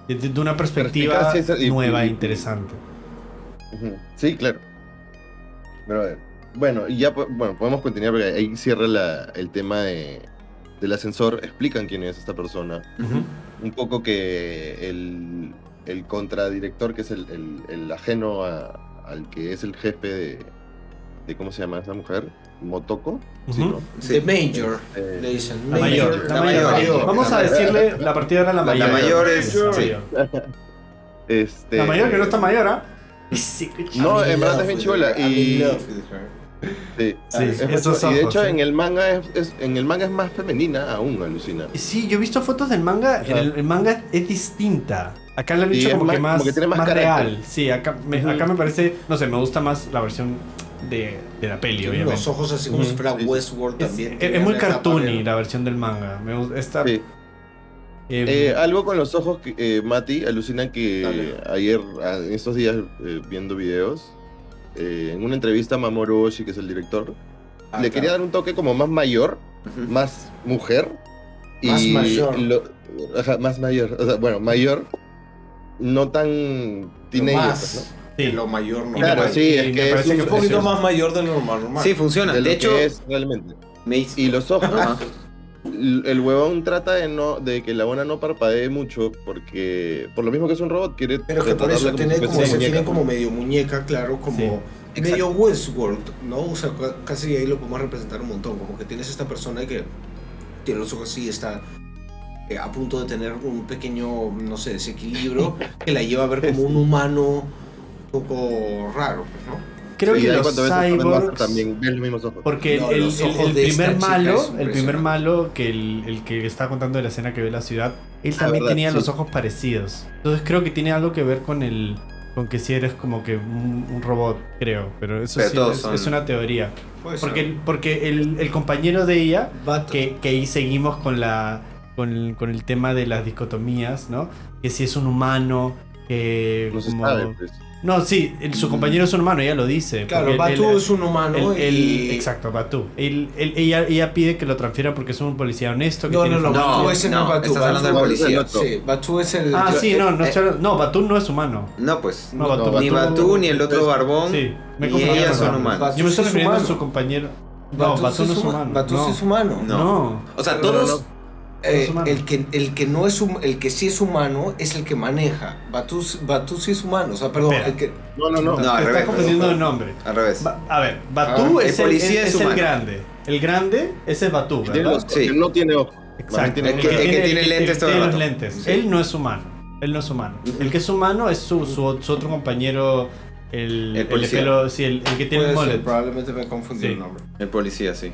De, una perspectiva y- nueva e interesante. Sí, claro. Pero a ver, bueno, y ya bueno, podemos continuar porque ahí cierra la- el tema de, del ascensor. Explican quién es esta persona. Un poco que el, el contradirector, que es el, el- el ajeno a- al que es el jefe de, de. ¿Cómo se llama esa mujer? Motoko. Sí, Ujú. ¿no? Sí. The Major, Eh, le dicen. La mayor, la mayor. Vamos a decirle, la partida era la La mayor. mayor es- la sí. mayor. [LAUGHS] Este, La mayor que no está mayor, ¿ah? [LAUGHS] Sí, No, en verdad es bien chivola, y-. Sí, Sí, es esos mucho- y de hecho en el manga es, es- en el manga es más femenina aún, alucina. Sí, yo he visto fotos del manga. El, el manga es distinta. Acá le han Sí, hecho es como que más- más, como que tiene más real. Sí, acá me, acá me parece, no sé, me gusta más la versión de, de la peli, Tiene obviamente. los ojos así como si fuera. Westworld Es, también. es- tiene es muy cartoony la versión del manga. Me gusta. Esta, Sí. eh, Eh, algo con los ojos, que, eh, Mati, alucina que Dale. ayer, en estos días, eh, viendo videos, eh, en una entrevista a Mamoru Oshii, que es el director, Ah, le claro. quería dar un toque como más mayor, más mujer. Más y mayor. lo- ajá, más mayor. O sea, bueno, mayor, no tan Lo teenager, más ¿no? Sí. de lo mayor no. Claro, sí, y es me que es parece un- un poquito es- más mayor de lo normal. normal. Sí, funciona. de De, lo hecho, que es realmente. me hizo- Y los ojos, [LAUGHS] Ajá. el huevón trata de no de que la buena no parpadee mucho porque por lo mismo que es un robot quiere Pero que por eso como tiene como, se tiene como medio muñeca, claro, como Sí, medio Westworld, ¿no? O sea, ca- casi ahí lo podemos representar un montón. Como que tienes esta persona que tiene los ojos así, está eh, a punto de tener un pequeño, no sé, desequilibrio [LAUGHS] que la lleva a ver como un humano poco raro, pues, ¿no? Creo Sí, que los cyborgs. también ves los mismos ojos Porque No, el, primer malo, el primer malo que el, el que está contando de la escena que ve la ciudad, él Ah, también verdad, tenía sí. los ojos parecidos. Entonces creo que tiene algo que ver con el con que si eres como que un, un robot, creo. Pero eso Pero sí todos es, son- es una teoría. Porque, porque el, el compañero de ella, que, que ahí seguimos con la con el, con el tema de las dicotomías, ¿no? Que si es un humano, que no se como- sabe pues. No, sí, el- su compañero es un humano, ella lo dice. Claro, Batu él- es un humano el- el- y... Exacto, Batu. Él- él- ella, ella pide que lo transfiera porque es un policía honesto. Que No, tiene no, no, Batu ese no, no, es Batu. estás hablando del policía. Sí, Batu es el... Ah, sí, no, no, Eh, no, Batu no es humano. No, pues. No, No, Batu, ni Batu- Batú, ni el otro barbón. Sí, me ni ellas son humanos. Yo me estoy es refiriendo a su compañero. No, Batu Batu no es huma- humano. Batu es humano. No. O sea, todos. No, no. Eh, el, que, el, que no es hum- el que sí es humano es el que maneja. Batu, Batu sí es humano. O sea, perdón, el que... no no no, No, Te al estás revés, confundiendo pero- el nombre. Al revés. Ba- a ver, Batú Ah, es, el el, policía es- es es el grande. El grande, ese es Batú, Tiene ¿verdad? los- Sí. él no tiene ojos Exacto. El que. El que tiene el lentes el tiene los lentes. Sí. Él no es humano. Él no es humano. El que es humano es su, su, su otro compañero, el, El el, de policía. pelo, sí, el, el que tiene el puede ser, mullet. probablemente me confundí Sí. el nombre. El policía, sí.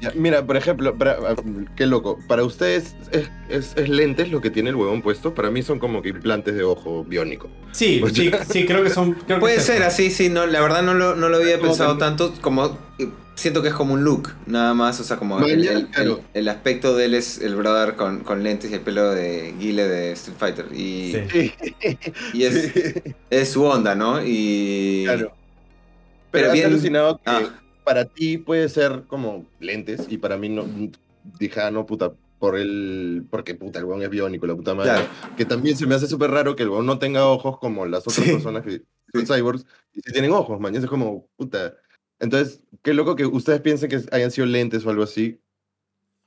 Ya, Mira, por ejemplo, para- ah, qué loco. Para ustedes es, es, es lentes lo que tiene el huevón puesto. Para mí son como que implantes de ojo biónico. Sí, [LAUGHS] sí, sí, creo que son. creo Puede ser así, sí, no, la verdad no lo, no lo había pensado que- tanto como eh, siento que es como un look, nada más, o sea, como el, el- claro. el- el aspecto de él es el brother con, con lentes y el pelo de Guile de Street Fighter y, Sí. [LAUGHS] y es, es su onda, ¿no? Y claro. Pero, Pero bien- alucinado que Ah. Para ti puede ser como lentes y para mí no. Dije, ah, no, puta, por el. Porque puta, el huevón es biónico, la puta madre. Claro. Que también se me hace súper raro que el huevón no tenga ojos como las otras Sí. personas que son cyborgs y si tienen ojos, man. y Es como, puta. Entonces, qué loco que ustedes piensen que hayan sido lentes o algo así.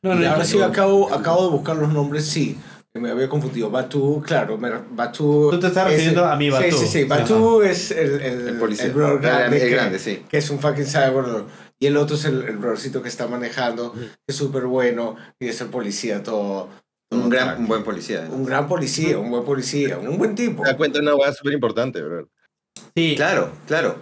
No, no, ahora no, sí, acabo, acabo de buscar los nombres, sí. Me había confundido. Batu, claro, Batu... Tú te estás es- refiriendo a mi Batu. Sí, sí, sí. Batu es el, el, el policía. el brother El- grande, el que, grande, sí. que es un fucking cyborg. Y el otro es el, el brothercito que está manejando, que es súper bueno, y es el policía todo... todo Un, gran, un buen policía. Un gran policía, un buen policía, un buen tipo. Te das cuenta de una hueá súper importante, ¿verdad? Sí. Claro, claro.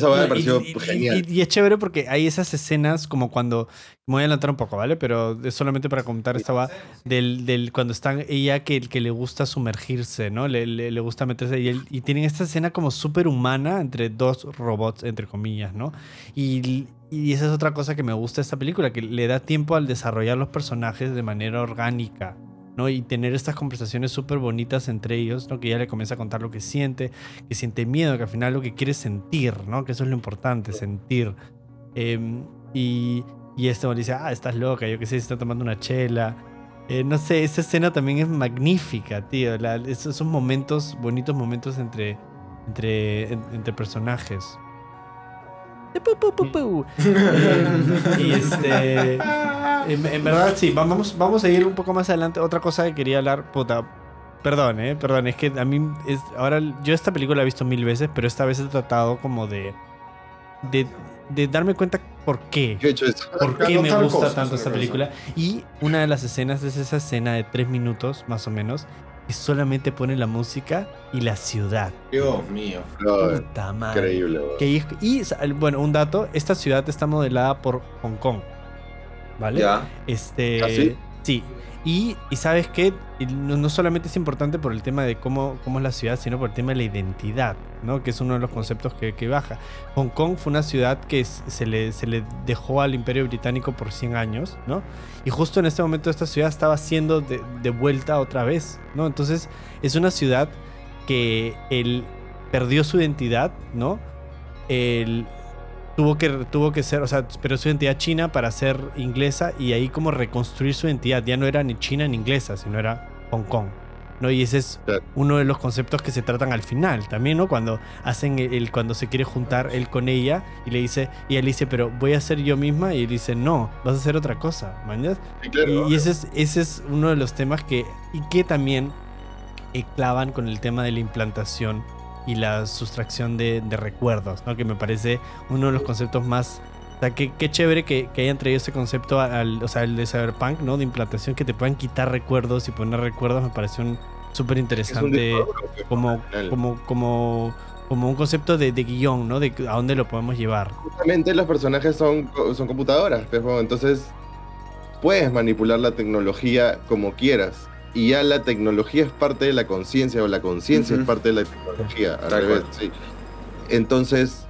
Hueá me pareció y, y- genial. y- y es chévere porque hay esas escenas como cuando. Me voy a adelantar un poco, ¿vale? Pero es solamente para comentar esta va del, del cuando están ella que, que le gusta sumergirse, ¿no? Le, le, le gusta meterse y, él- y tienen esta escena como súper humana entre dos robots, entre comillas, ¿no? Y, y esa es otra cosa que me gusta de esta película, que le da tiempo al desarrollar los personajes de manera orgánica. ¿No? Y tener estas conversaciones súper bonitas entre ellos, ¿no? Que ella le comienza a contar lo que siente, que siente miedo, que al final lo que quiere es sentir, ¿no? Que eso es lo importante, sentir. Em, y, y este le dice, ah, estás loca, yo qué sé, está tomando una chela. Eh, no sé, esa escena también es magnífica, tío. La- esos son momentos, bonitos momentos entre, entre, en- entre personajes. Pu, pu, pu, pu. [LAUGHS] Y este. En, en verdad, sí, vamos, vamos a ir un poco más adelante. Otra cosa que quería hablar, puta. Perdón, eh, perdón, es que a mí es. Ahora, yo esta película la he visto mil veces, pero esta vez he tratado como de. de, de darme cuenta por qué. ¿Qué he hecho eso? ¿Por qué me gusta cosas, tanto esta película? Y una de las escenas es esa escena de tres minutos, más o menos, y solamente pone la música y la ciudad. Dios mío. Puta madre. increíble. Que y, bueno, un dato, esta ciudad está modelada por Hong Kong. ¿Vale? Ya. Este, ¿Ah, sí? sí. Y, y sabes que no, no solamente es importante por el tema de cómo, cómo es la ciudad, sino por el tema de la identidad, ¿no? Que es uno de los conceptos que, que baja. Hong Kong fue una ciudad que se le, se le dejó al Imperio Británico por 100 años, ¿no? Y justo en este momento esta ciudad estaba siendo de, de vuelta otra vez, ¿no? Entonces es una ciudad que él perdió su identidad, ¿no? El, tuvo que, tuvo que ser, o sea, perdió su identidad china para ser inglesa y ahí como reconstruir su identidad. Ya no era ni china ni inglesa, sino era Hong Kong. ¿no? Y ese es uno de los conceptos que se tratan al final también, ¿no? Cuando hacen el, cuando se quiere juntar él con ella y le dice, y él dice, pero voy a ser yo misma, y él dice, no, vas a hacer otra cosa, ¿mañas? Sí, claro. Y, y ese, es, ese es uno de los temas que, y que también eh, clavan con el tema de la implantación y la sustracción de, de recuerdos, ¿no? Que me parece uno de los conceptos más... O sea, qué, qué chévere que, que hayan traído ese concepto al, o sea, el de Cyberpunk, ¿no? De implantación, que te puedan quitar recuerdos y poner recuerdos, me parece un súper interesante pues, como, como, como, como un concepto de, de guion, ¿no? De a dónde lo podemos llevar. Justamente los personajes son, son computadoras, pues, bueno, entonces puedes manipular la tecnología como quieras. Y ya la tecnología es parte de la conciencia, o la conciencia es parte de la tecnología. Al revés, sí. Entonces,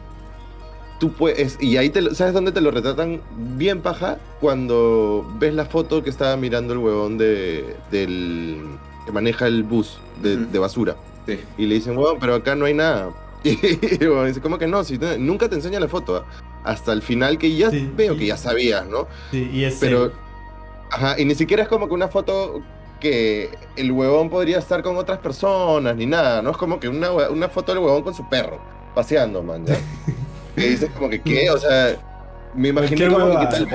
tú puedes. Y ahí, te, lo- ¿sabes dónde te lo retratan bien paja? Cuando ves la foto que estaba mirando el huevón de, del. que maneja el bus de, basura. Sí. Y le dicen, huevón, pero acá no hay nada. [LAUGHS] Y huevón dice, ¿cómo que no? Si te- nunca te enseña la foto. ¿ah? Hasta el final que ya Sí, veo que ya sabías, ¿no? Sí, y es Pero, ajá, y ni siquiera es como que una foto que el huevón podría estar con otras personas ni nada, ¿no? Es como que una, una foto del huevón con su perro, paseando, man, ¿ya? [LAUGHS] que dices como que, ¿qué? O sea, me como que tal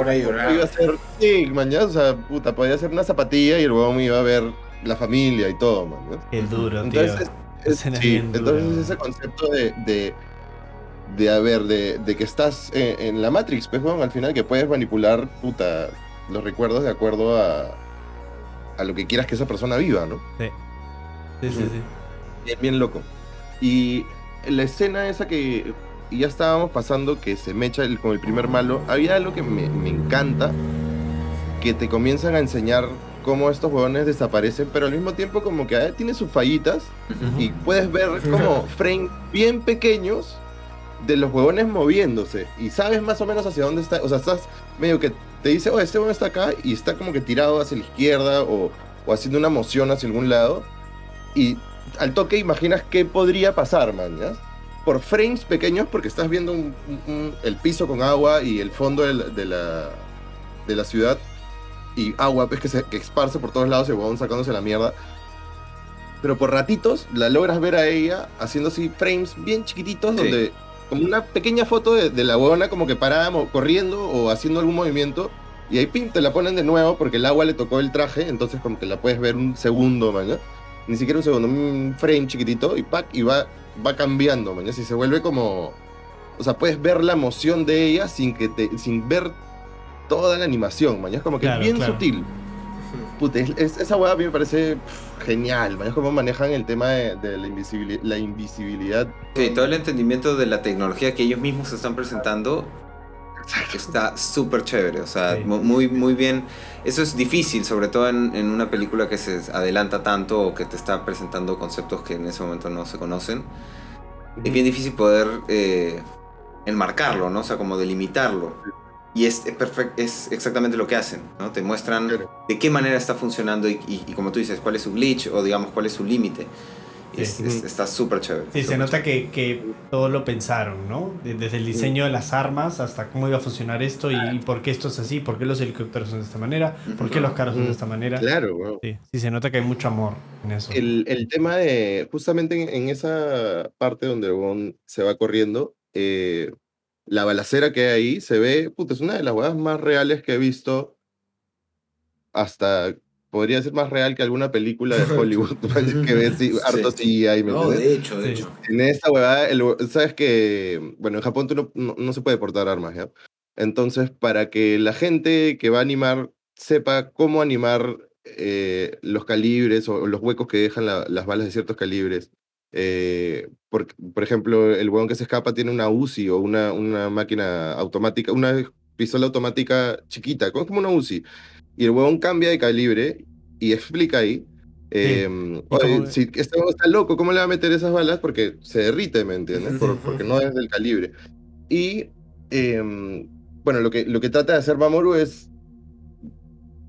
iba a ser, sí, man, ¿ya? O sea, puta, podía ser una zapatilla y el huevón iba a ver la familia y todo, man, ¿ya? Qué duro, Entonces, tío. es- es- sí, entonces ese concepto de, de, de a ver, de, de que estás en, en la Matrix, pues, weón, al final que puedes manipular, puta, los recuerdos de acuerdo a, a lo que quieras que esa persona viva, ¿no? Sí, sí, sí. sí. Bien, bien loco. Y la escena esa que ya estábamos pasando, que se mecha el, con el primer malo, había algo que me, me encanta, que te comienzan a enseñar cómo estos huevones desaparecen, pero al mismo tiempo como que ah, tiene sus fallitas Ujú. y puedes ver como frames bien pequeños de los huevones moviéndose y sabes más o menos hacia dónde está, o sea, estás medio que te dice, oh, este huevón está acá y está como que tirado hacia la izquierda o, o haciendo una moción hacia algún lado y al toque imaginas qué podría pasar, man, ¿ya? Por frames pequeños porque estás viendo un- un- un- el piso con agua y el fondo de la, de la, de la ciudad y agua pues, que se que esparce por todos lados y huevón sacándose la mierda pero por ratitos la logras ver a ella haciendo así frames bien chiquititos Sí. donde como una pequeña foto de, de la huevona como que parada corriendo o haciendo algún movimiento y ahí pim, te la ponen de nuevo porque el agua le tocó el traje, entonces como que la puedes ver un segundo, man, ¿ya? Ni siquiera un segundo, un frame chiquitito y pack y va, va cambiando, man, ¿ya? Si se vuelve como... O sea, puedes ver la emoción de ella sin, que te, sin ver toda la animación, man, ¿ya? Es como que Claro, bien claro. sutil. Puta, es- es- esa hueá a mí me parece pff, genial, man. Es como manejan el tema de, de la, invisibili- la invisibilidad. Sí, todo el entendimiento de la tecnología que ellos mismos están presentando está súper chévere. O sea, Sí. mu- muy, muy bien. Eso es difícil, sobre todo en, en una película que se adelanta tanto o que te está presentando conceptos que en ese momento no se conocen. Es bien difícil poder eh, enmarcarlo, ¿no? O sea, como delimitarlo. Y es, es, perfec- es exactamente lo que hacen, ¿no? Te muestran Claro. de qué manera está funcionando y, y- y como tú dices, cuál es su glitch o digamos cuál es su límite. Es- es- está súper chévere. Sí, se nota que, que todo lo pensaron, ¿no? De- Desde el diseño de las armas hasta cómo iba a funcionar esto y, y por qué esto es así, por qué los helicópteros son de esta manera, por qué los carros son de esta manera. Claro, weón. Sí, sí, se nota que hay mucho amor en eso. El, el tema de, justamente en, en esa parte donde huevón se va corriendo, eh, la balacera que hay ahí se ve, puta, es una de las huevas más reales que he visto hasta, podría ser más real que alguna película de [LAUGHS] Hollywood, [LAUGHS] que ves sí, harto CGI, ¿me No, de hecho, de Sí. hecho. En esta huevada, el sabes que, bueno, en Japón tú no, no, no se puede portar armas, ¿ya? Entonces, para que la gente que va a animar sepa cómo animar eh, los calibres o los huecos que dejan la- las balas de ciertos calibres. Eh, por, por ejemplo, el huevón que se escapa tiene una UCI o una, una máquina automática, una pistola automática chiquita, como una UCI. Y el huevón cambia de calibre y explica ahí. eh, oye, cómo- si este huevón está loco, ¿cómo le va a meter esas balas? Porque se derrite, ¿me entiendes? Por- porque no es del calibre. Y em, bueno, lo que, lo que trata de hacer Mamoru es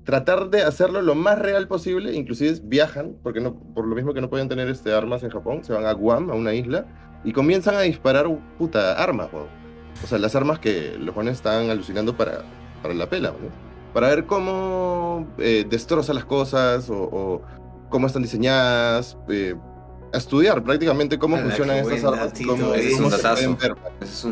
tratar de hacerlo lo más real posible, inclusive viajan, porque no, por lo mismo que no pueden tener este, armas en Japón, se van a Guam, a una isla, y comienzan a disparar puta armas, o sea, las armas que los jóvenes estaban alucinando para, para la pela, ¿no? para ver cómo eh, destroza las cosas o, o cómo están diseñadas, eh, a estudiar prácticamente cómo funcionan estas armas, cómo, es cómo un datazo. es un es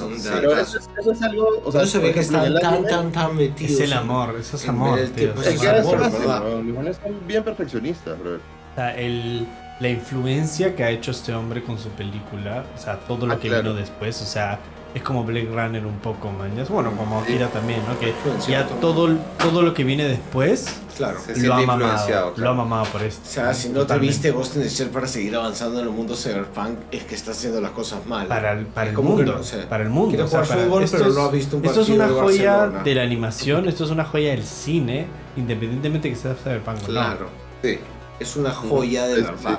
un. Pero eso, es- eso es algo, o sea, no se ve que están tan, anime- tan, tan metidos. Es el amor, eso es amor, el tío. tipo eso de Es es que amor, weón. Los son bien perfeccionistas, bro. O sea, el, la influencia que ha hecho este hombre con su película, o sea, todo lo Ah, que claro. vino después, o sea, es como Blade Runner un poco, man. Bueno, como Sí. Akira también, ¿no? Que ya todo. todo, lo que viene después Claro. Se lo ha influenciado. mamado, lo ha mamado por esto. O sea, si no te viste Ghost in the Shell para seguir avanzando en el mundo cyberpunk, es que estás haciendo las cosas mal. Para el, para el mundo, no, o sea, para el mundo. quieres o sea, jugar para- fútbol, esto pero es- no has visto un Esto es una de joya Barcelona. de la animación, esto es una joya del cine, independientemente que sea Cyberpunk o no. Claro. Sí. Es una joya de Sí, verdad.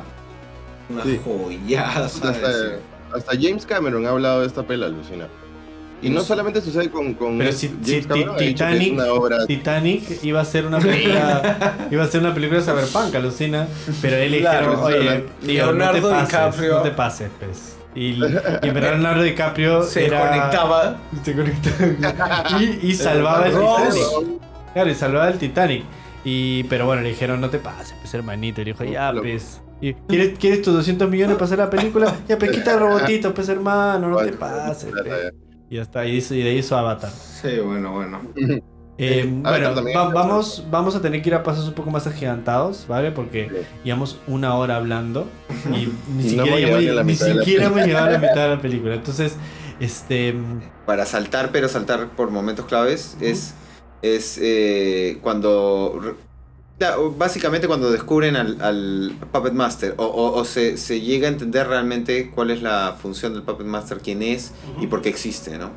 Una Sí. joya, ¿sabes? Hasta, James Cameron ha hablado de esta pela, alucina. Y no solamente sucede con, con Pero si- James si Titanic- una obra Titanic iba a ser una película, [LAUGHS] iba a ser una película de Cyberpunk, alucina, pero él Claro, dijeron, oye, tío, Leonardo no pases, DiCaprio. no te pases, pues. Y, y [LAUGHS] Leonardo DiCaprio Se era- conectaba. se conectaba [LAUGHS] y, y salvaba el. Titanic. Claro, y salvaba el Titanic. Y, pero bueno, le dijeron, no te pases, pues hermanito. Y le dijo, ya, pues. Y, [LAUGHS] ¿Quieres, ¿Quieres tus 200 millones para hacer la película? Ya, pues quita el robotito, pues hermano, no te pases. pues. Y ya está, y, hizo- y de ahí hizo Avatar. Sí, bueno, bueno. [LAUGHS] Eh, Avatar bueno, va- vamos, vamos a tener que ir a pasos un poco más agigantados, ¿vale? Porque Sí. llevamos una hora hablando y [LAUGHS] ni Y no siquiera, hemos llegado ni siquiera hemos llegado a la mitad de la película. Entonces, este. Para saltar, pero saltar por momentos claves, es, es eh, cuando... básicamente cuando descubren al, al Puppet Master o, o- o se, se llega a entender realmente cuál es la función del Puppet Master, quién es y por qué existe, ¿no?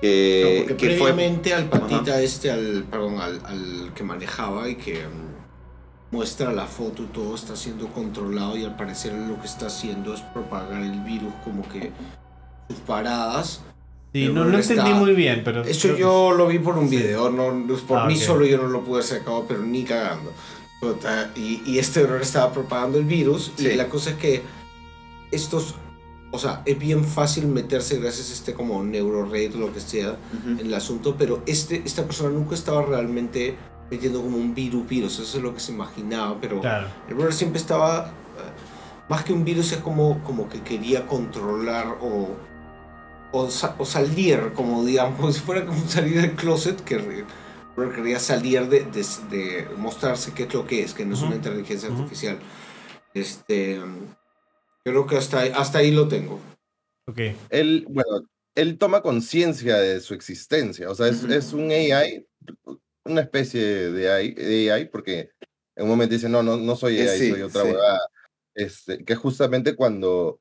Que, porque que fue previamente al patita este, al, perdón, al, al que manejaba y que mm, muestra la foto y todo está siendo controlado y al parecer lo que está haciendo es propagar el virus como que sus paradas. Sí, no, no entendí muy bien, pero. Eso que yo lo vi por un video, no, por Ah, mí ok. solo yo no lo pude hacer cabo, pero ni cagando. Y, y este error estaba propagando el virus y Sí. la cosa es que estos, o sea, es bien fácil meterse gracias a este como neurored o lo que sea Ujú. en el asunto, pero este, esta persona nunca estaba realmente metiendo como un virus, virus, eso es lo que se imaginaba, pero Claro. el brother siempre estaba, eh, más que un virus, es como, como que quería controlar o, o, sa- o salir, como digamos, como [LAUGHS] si fuera como salir del closet, que quería salir de, de, de mostrarse qué es lo que es, que no es Ujú. una inteligencia artificial. Este, creo que hasta, ahí- hasta ahí lo tengo. Ok. Él, bueno, él toma conciencia de su existencia. O sea, es, Ujú. es un AI, una especie de AI, de AI, porque en un momento dice, no, no, no soy Eh, AI, sí, soy otra sí. huevada. Este, que justamente cuando...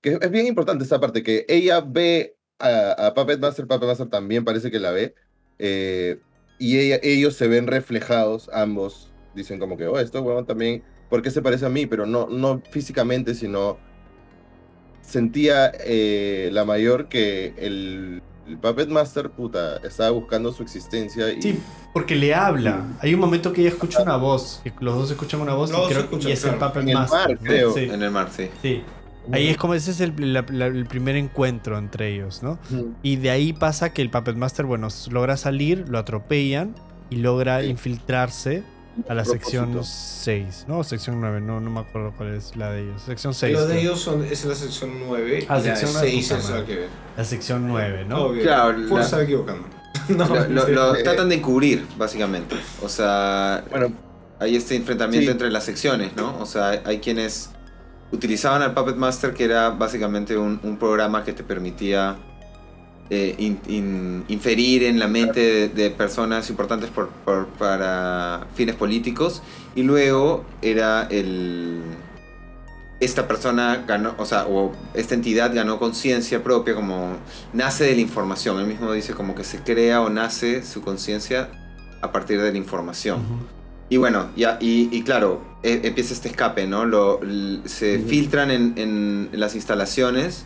Que es bien importante esta parte, que ella ve a, a Puppet Master, Puppet Master también parece que la ve, eh, y ella, ellos se ven reflejados, ambos, dicen como que, oh, esto huevón también, ¿por qué se parece a mí? Pero no, no físicamente, sino sentía eh, la mayor que el, el Puppet Master, puta, estaba buscando su existencia y... Sí, porque le habla. Hay un momento que ella escucha una voz, que los dos escuchan una voz Los y, creo, escuchan, y es el claro. Puppet En el Master. mar, ¿no? creo. Sí, En el mar, sí. sí. Ahí es como ese es el, la- la- el primer encuentro entre ellos, ¿no? Ujú. Y de ahí pasa que el Puppet Master, bueno, logra salir, lo atropellan y logra Sí. infiltrarse a la sección Propósito. 6, ¿no? Sección 9, no, no me acuerdo cuál es la de ellos. Sección 6. Lo de creo. ellos son, es la sección 9 Ah, y la sección nueve, 6 puta es la madre. que ven. La sección 9, ¿no? Obvio. Claro, Puedo la- estar equivocando. [LAUGHS] no, Lo, lo- lo Eh, tratan de cubrir, básicamente. O sea, Bueno, hay este enfrentamiento Sí. entre las secciones, ¿no? O sea, hay, hay quienes utilizaban al Puppet Master, que era básicamente un, un programa que te permitía eh, in- in- inferir en la mente de, de personas importantes por, por- para fines políticos. Y luego era el. Esta persona ganó, o sea, o esta entidad ganó conciencia propia, como nace de la información. Él mismo dice como que se crea o nace su conciencia a partir de la información. Ujú. Y bueno, ya, y, y claro, e- empieza este escape, ¿no? Lo, se filtran en, en las instalaciones,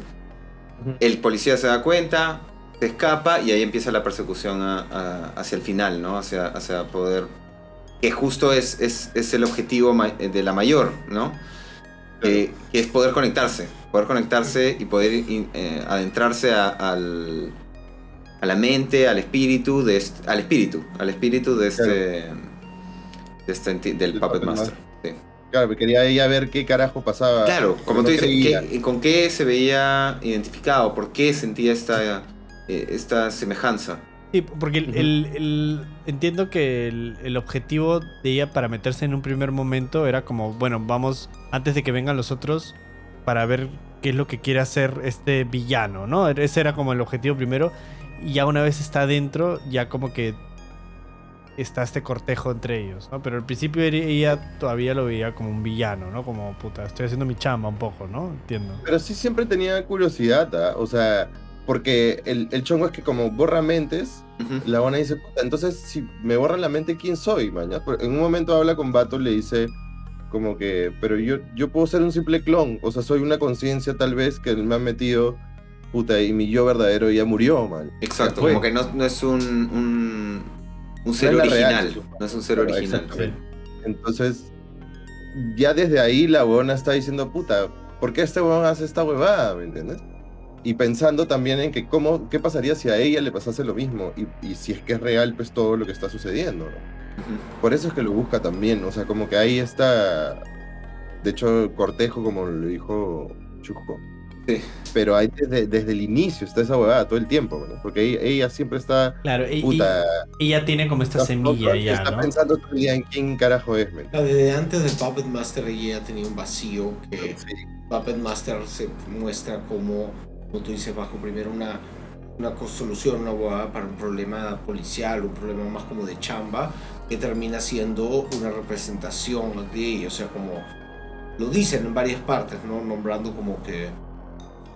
el policía se da cuenta, se escapa y ahí empieza la persecución a- a- hacia el final, ¿no? Hacia, hacia poder... Que justo es, es, es el objetivo ma- de la mayor, ¿no? Eh, que es poder conectarse, poder conectarse y poder in- eh, adentrarse a, al, a la mente, al espíritu, de este- al espíritu, al espíritu de este, de este del Del Puppet Puppet Master. sí. Claro, porque quería ella ver qué carajo pasaba. Claro, como no tú dices. ¿qué- ¿con qué se veía identificado? ¿Por qué sentía esta, eh, esta semejanza? Sí, porque el, el- entiendo que el, el objetivo de ella para meterse en un primer momento era como, bueno, vamos, antes de que vengan los otros, para ver qué es lo que quiere hacer este villano, ¿no? Ese era como el objetivo primero. Y ya una vez está adentro, ya como que está este cortejo entre ellos, ¿no? Pero al principio ella- todavía lo veía como un villano, ¿no? Como, puta, estoy haciendo mi chamba un poco, ¿no? Entiendo. Pero sí siempre tenía curiosidad, ¿ah? O sea, porque el, el chongo es que como borra mentes, la buena dice, puta, entonces si me borran la mente, ¿quién soy, mañana? En un momento habla con Bato, le dice como que, pero yo, yo puedo ser un simple clon, o sea, soy una conciencia tal vez que me han metido, puta, y mi yo verdadero ya murió, man. Exacto, fue. como que no, no es un, un, un ser real, original, supongo. no es un ser original. Entonces, ya desde ahí la huevona está diciendo, puta, ¿por qué este huevón hace esta huevada? ¿Me entiendes? Y pensando también en que cómo, qué pasaría si a ella le pasase lo mismo y, y si es que es real pues todo lo que está sucediendo. Por eso es que lo busca también, o sea, como que ahí está, de hecho, cortejo como lo dijo Chusco. Sí. Pero ahí desde, desde el inicio está esa huevada todo el tiempo, ¿no? porque ella, ella siempre está, Claro, y, y- puta, ella tiene como esta semilla ya, está ¿no? pensando todo el día en quién carajo es, ¿me entiendes? Desde antes de Puppet Master ella tenía un vacío que Sí. Puppet Master se muestra como, como tú dices, bajo primero una, una solución, una abogada para un problema policial, un problema más como de chamba, que termina siendo una representación de ella, o sea, como lo dicen en varias partes, ¿no? Nombrando como que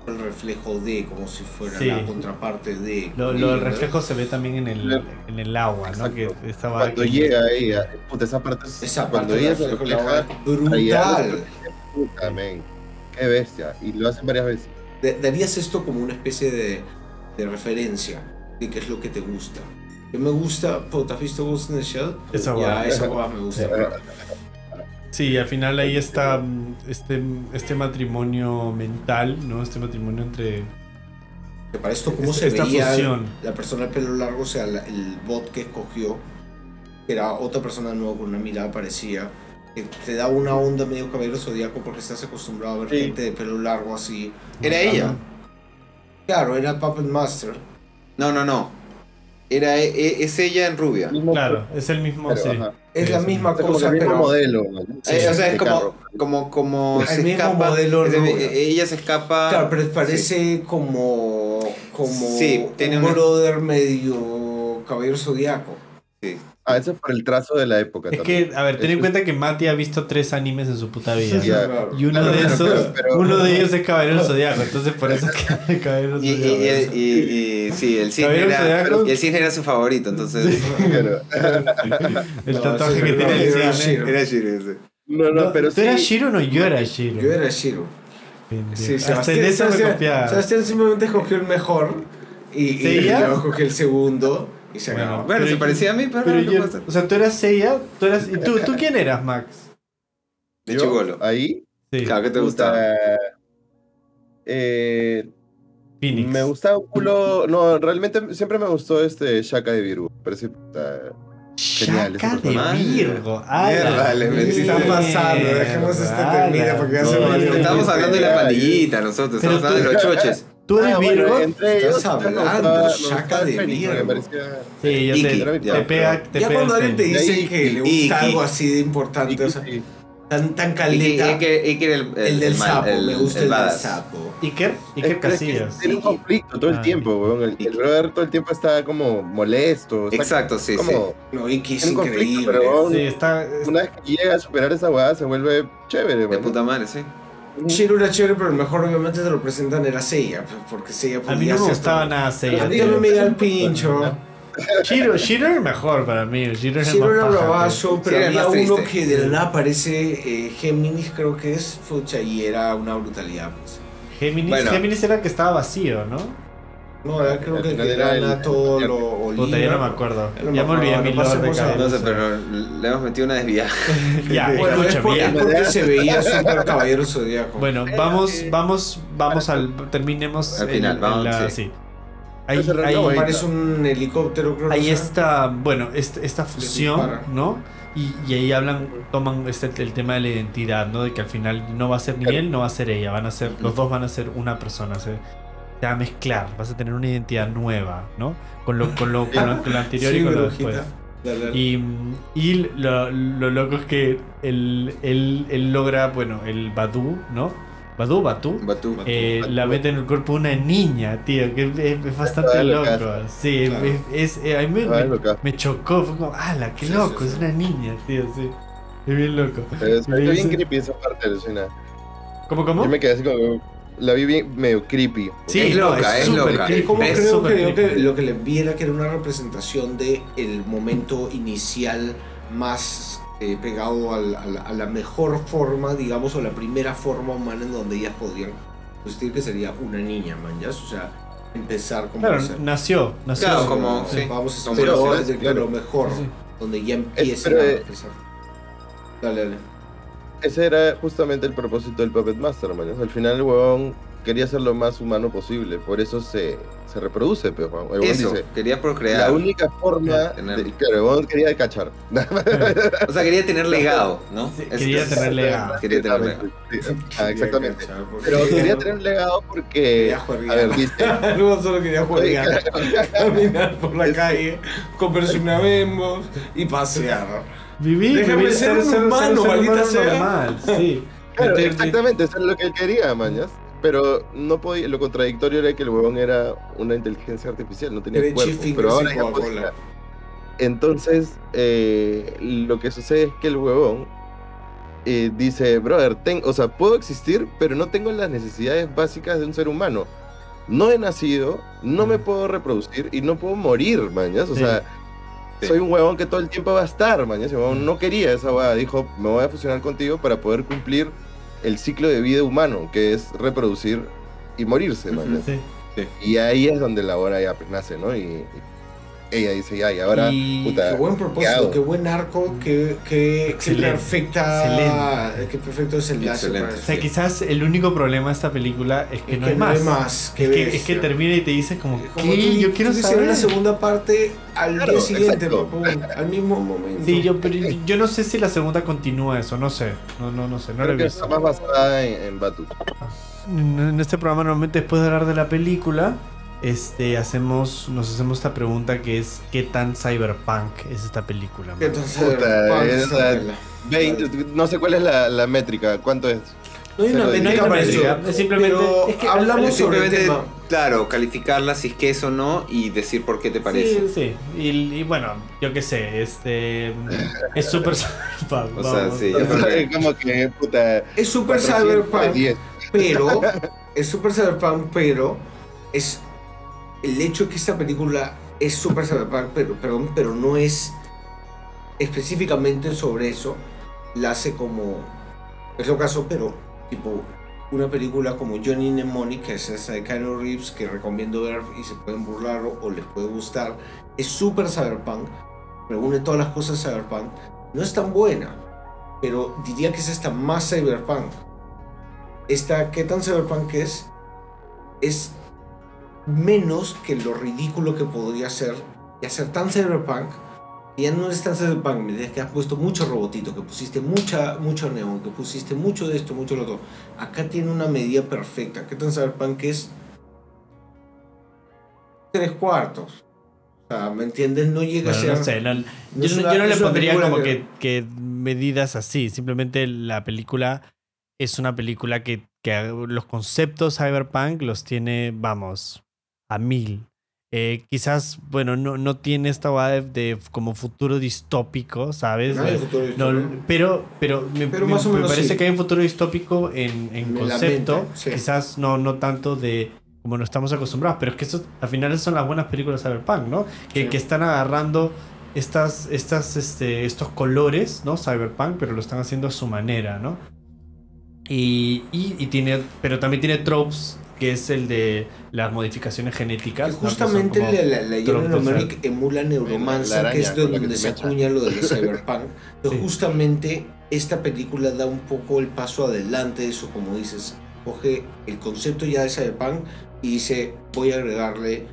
el reflejo de, como si fuera Sí. la contraparte de. Lo, lo reflejo se ve también en el, en el agua, ¿no? Que Exacto. estaba Cuando aquí. llega ella, puta, esa parte es- Esa cuando parte ella se refleja, es brutal. puta, men, qué bestia, y lo hacen varias veces. Da- darías esto como una especie de, de referencia de qué es lo que te gusta. ¿Qué me gusta? Puta, ¿has visto Ghost in the Shell? Esa ya, esa me gusta. Sí, al final ahí está mm, este, este matrimonio mental, ¿no? Este matrimonio entre... Que para esto, ¿cómo Esta- se esta veía fusión. la persona de pelo largo? O sea, la- el bot que escogió, que era otra persona de nuevo con una mirada parecida, que te da una onda medio caballero zodiaco porque estás acostumbrado a ver Sí. gente de pelo largo así. ¿Era ella? Claro, era Puppet Master. No, no, no. Era, e- e- es ella en rubia. Claro, es el mismo... pero, sí. Es Sí, la sí. misma Es cosa, el mismo pero. modelo. ¿no? Eh, o sea, es como, como, como El se mismo escapa. modelo es de- eh, ella se escapa. Claro, pero parece como. como. Sí, tiene un brother medio. caballero zodiaco. Sí. Ah, eso es por el trazo de la época Es también. que, a ver, ten en cuenta que Mati ha visto tres animes en su puta vida. Ya. Claro. Y uno Claro, de esos, pero- uno de ellos es Caballero Zodiaco, entonces por eso es que [LAUGHS] [LAUGHS] Caballero Y, y, Zodiaco. y, y- y- sí, el cisne Caballero era, Zodiaco. y el cisne era su favorito, entonces. [LAUGHS] El No, tatuaje que tiene el cisne. Shiro. Era Shiro ese. No, no, pero ¿Tú sí. eras Shiro o no? Yo era Shiro. Yo era Shiro. Sí, Hasta en Sebastián, eso me Sebastián- copiaba. Sebastián simplemente escogió el mejor. Y, y yo escogí el segundo. Y se Bueno, acabó. Bueno, Pero se yo- parecía a mí, pero, Pero ¿qué yo, pasa? o sea, tú eras Seiya, tú eras, ¿y tú, tú quién eras, Max? De yo, chivolo. Ahí, Sí, Claro, ¿qué te gustaba? eh, Phoenix. me gustaba un culo. No, realmente siempre me gustó este Shaka de Virgo. Parece puta. Genial, Shaka de personaje. Virgo. Mierda, le ¿Qué metí- está pasando? Dejemos este a termine la porque ya se No, no, Estamos no, hablando de la no, pandillita nosotros, estamos hablando de los choches. ¿Tú eres Ah, bueno, Virgo? entre Estás ellos, me hablando, Shaka gustaba de el Virgo. Parecía. Sí, yo te, Iki, te ya, pega, te Ya pega cuando el alguien te dice Iki, que le gusta Iki. algo así de importante, o sea, tan, tan Y caleta. Iker, Iker el, el, del mal- sapo, el- me gusta el, del sapo. Iker, Iker Casillas. Tiene un conflicto todo el Ah, tiempo, weón. El, el brother todo el tiempo está como molesto. Exacto, sí, como, sí. No, Iki es Tiene un conflicto, increíble. pero una vez que llega a superar esa hueá se vuelve chévere, De weón. puta madre, sí. Shiro era chévere, pero el mejor obviamente te lo presentan era Seiya, pues, porque Seiya podía A mí no me gustaba todo. nada A Seiya. mí tío. también me da el pincho. Shiro, Shiro era el mejor para mí. Shiro era el Shiro era bravazo, pero Sí, había uno que de la nada aparece eh, Géminis, creo que es, fucha, y era una brutalidad. Pues. Géminis, Bueno. Géminis era el que estaba vacío, ¿no? No, era, creo que, era era el- lo Puta, Oliva. no me acuerdo. Ya no me Ya me olvidé mi no lord de cabeza. No sé, pero le hemos metido una desviada. [LAUGHS] Ya, Bueno, es, escucha, porque se veía súper caballero zodíaco. Bueno, vamos, vamos, vamos al. Terminemos. Al final, vamos, la- sí. sí. Ahí, ahí-. Parece un helicóptero, creo que ahí sea. está, bueno, este- esta fusión. ¿no? Y, y ahí hablan, toman este, el tema de la identidad, ¿no? De que al final no va a ser ni él, no va a ser ella, van a ser, los dos van a ser una persona, se, se va a mezclar, vas a tener una identidad nueva, ¿no? Con lo, con lo, con lo, con lo anterior Sí, y con lo después. Dale, dale. Y, y lo, lo loco es que él, él, él logra, bueno, el Badu, ¿no? Badu, Batu, Batú. eh, la mete en el cuerpo de una niña, tío, que es, es bastante loco. Sí, Claro. es, es- eh, a mí me, me- chocó, fue como, ¡ala, qué Sí, loco! sí, Es una niña, tío, sí. Es bien loco. Pero bien creepy esa parte de la escena. ¿Cómo, cómo? Yo me quedé así como. La vi bien medio creepy. Sí, Es no, loca, es súper loca. Como Es creo que, lo que le vi era que era una representación de el momento inicial más eh, pegado al- al- a la mejor forma, digamos, o la primera forma humana en donde ellas podrían existir, que sería una niña, man, ¿ya? O sea, empezar como Claro, a ser- nació, nació. Claro, como- Sí. Vamos a esperar claro. lo mejor, Sí. donde ya empieza pero, a eh, empezar. Dale, dale. Ese era justamente el propósito del Puppet Master, man. Al final el huevón quería ser lo más humano posible. Por eso se, se reproduce, pero. El huevón Eso, dice. quería procrear. La única forma. Tener- De, claro, el huevón quería cachar. O sea, quería tener legado, ¿no? Sí, quería es- tener legado. Quería tener legado. Sí, ah, exactamente. Cachar, Pero quería [LAUGHS] tener un legado porque. Quería jugar A ver, dice. [LAUGHS] No, solo quería jugar caminar por la calle, comerse una bembo y pasear. Vivir, Déjame vivir, ser un humano, maldita sea. normal, sí. Claro, exactamente, eso es lo que él quería, mañas. Pero no podía, lo contradictorio era que el huevón era una inteligencia artificial, no tenía cuerpo. Pero ahora ya podía. Entonces, eh, lo que sucede es que el huevón eh, dice, brother, ten- o sea, puedo existir, pero no tengo las necesidades básicas de un ser humano. No he nacido, no me puedo reproducir y no puedo morir, mañas. O Sí. sea, Sí. soy un huevón que todo el tiempo va a estar, huevón no quería esa huevada. Dijo, me voy a fusionar contigo para poder cumplir el ciclo de vida humano, que es reproducir y morirse, mañas. Sí. Y ahí es donde la hora ya nace, ¿no? Y, y ella dice, ya, y ahora, Y- puta, Qué buen ¿qué propósito, qué buen arco, qué, qué, qué Excelente, perfecta. Qué perfecto es el. Excelente. para O sea, quizás el único problema de esta película es que, Es no, que hay no más. hay más, Es que, es que termina y te dices como, Como ¿qué? tú- yo quiero tú saber. la segunda parte al Claro, día siguiente, al mismo momento. Sí, yo, pero yo no sé si la segunda continúa eso, no sé. No, no, no sé, no lo he visto. está más basada en, en Batu. En este programa normalmente después de hablar de la película, este, hacemos, nos hacemos esta pregunta que es ¿qué tan cyberpunk es esta película? man? Esa- esta tela. 20, no sé cuál es la, la métrica, ¿cuánto es? No hay una métrica No para eso. es simplemente- Pero es que hablamos sobre el Simplemente, tema. claro, calificarla si es que es o no y decir por qué te parece. Sí, sí. Y, y bueno, yo qué sé, este. Es súper [LAUGHS] cyberpunk. O sea, sí, es como que, puta, Es super 400 de cyberpunk, 10. pero es super cyberpunk, pero es el hecho que esta película es super cyberpunk, pero perdón, pero no es específicamente sobre eso, la hace como es lo caso, pero tipo una película como Johnny Mnemonic, que es esa de Keanu Reeves, que recomiendo ver y se pueden burlar o, o les puede gustar, es super cyberpunk, reúne todas las cosas cyberpunk, no es tan buena, pero diría que es esta más cyberpunk. Esta, ¿qué tan cyberpunk es? Es menos que lo ridículo que podría ser y hacer tan cyberpunk ya no es tan cyberpunk, me dices que has puesto mucho robotito, que pusiste mucha, mucho neón, que pusiste mucho de esto, mucho de lo otro. Acá tiene una medida perfecta. ¿Qué tan cyberpunk es? Tres cuartos. O sea, ¿me entiendes? No llega Bueno, a ser... no sé, no- no yo, no- una- yo no no le pondría como que- que, que medidas así. Simplemente la película es una película que, que los conceptos cyberpunk los tiene, vamos, a mil. Eh, quizás, bueno, no, no tiene esta vibe de como futuro distópico, ¿sabes? No hay De- futuro no, distópico. pero pero, me, Pero parece sí. que hay un futuro distópico en, en concepto. mente, sí. Quizás no, no tanto de como no estamos acostumbrados, pero es que eso al final son las buenas películas cyberpunk, ¿no? Que, Sí. que están agarrando estas, estas, este, estos colores, ¿no? Cyberpunk, pero lo están haciendo a su manera, ¿no? Y, y, y tiene, pero también tiene tropes, que es el de las modificaciones genéticas. Que ¿no? Que justamente la, la, la Numeric emula Neuromancer, La araña que es que donde se acuña lo del [LAUGHS] cyberpunk. Pero Sí. justamente esta película da un poco el paso adelante de eso, como dices. Coge el concepto ya de cyberpunk y dice, voy a agregarle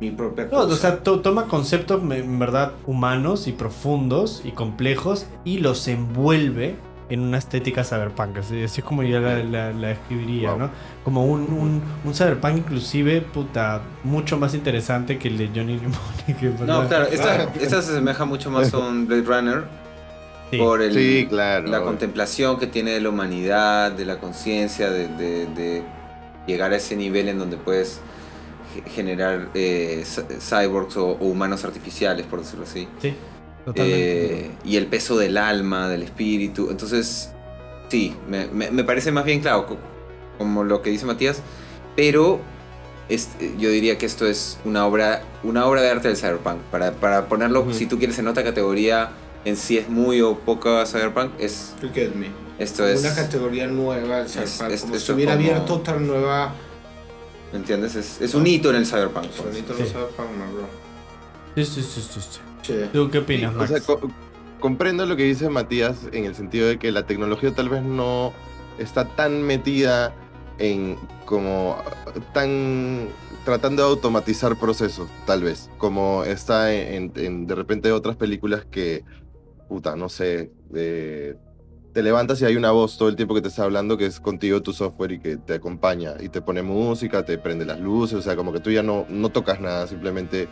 mi propia No, cosa. o sea, to- toma conceptos en verdad humanos y profundos y complejos y los envuelve en una estética cyberpunk. Así, así es como yo la, la- la escribiría, Wow. ¿no? Como un, un, un cyberpunk inclusive, puta, mucho más interesante que el de Johnny [LAUGHS] que, No, claro, esta, esta se asemeja mucho más a un Blade Runner Sí. por el, Sí, claro. la contemplación que tiene de la humanidad, de la conciencia, de, de- de llegar a ese nivel en donde puedes ge- generar eh, cy- cyborgs o, o humanos artificiales, por decirlo así. Sí. Eh, y el peso del alma, del espíritu. Entonces, sí, me, me- me parece más bien claro, co- como lo que dice Matías, pero es- yo diría que esto es una obra, una obra de arte del cyberpunk. Para, para ponerlo, Ujú. si tú quieres en otra categoría, en si es muy o poca cyberpunk, es, You get me. esto es... Una categoría nueva del cyberpunk. es- como esto si hubiera como- abierto otra nueva... ¿Me entiendes? Es, es un hito en el cyberpunk. pues. Sonito Sí. no cyberpunk, bro. Sí, sí, sí, sí. ¿Tú qué opinas, O Max? sea, co- comprendo lo que dice Matías en el sentido de que la tecnología tal vez no está tan metida en como tan tratando de automatizar procesos, tal vez, como está en, en- de repente otras películas que, puta, no sé, eh, te levantas y hay una voz todo el tiempo que te está hablando que es contigo tu software y que te acompaña y te pone música, te prende las luces, o sea, como que tú ya no, no tocas nada, simplemente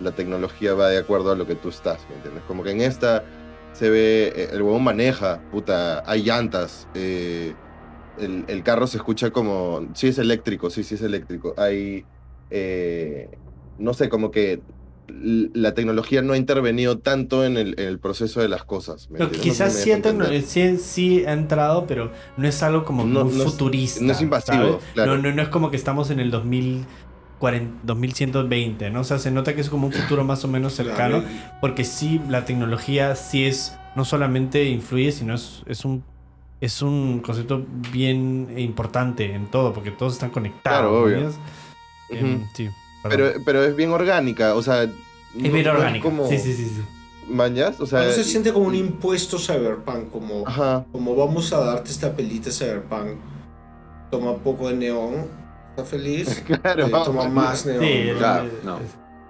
la tecnología va de acuerdo a lo que tú estás, ¿me entiendes? Como que en esta se ve, eh, el huevón maneja, puta, hay llantas, eh, el, el carro se escucha como, sí es eléctrico, sí, sí es eléctrico, hay, eh, no sé, como que la tecnología no ha intervenido tanto en el, en el proceso de las cosas. ¿me? No quizás sí, ha sí, sí ha entrado, pero no es algo como No- muy no es- futurista. no es invasivo, claro. No, no, no es como que estamos en el 2040, 2120, ¿no? O sea, se nota que es como un futuro más o menos cercano, porque sí, la tecnología sí es, no solamente influye, sino es, es un es un concepto bien importante en todo, porque todos están conectados. Claro, obvio. Em, sí, pero, pero es bien orgánica, o sea... es no- bien no orgánico. como- Sí, sí, sí, sí. ¿Mañas? O sea... No se siente como un impuesto cyberpunk, como, Ajá. como vamos a darte esta pelita cyberpunk. Toma un poco de neón, ¿está feliz? [LAUGHS] Claro. Eh, toma más neón. Sí. Claro, eh, no.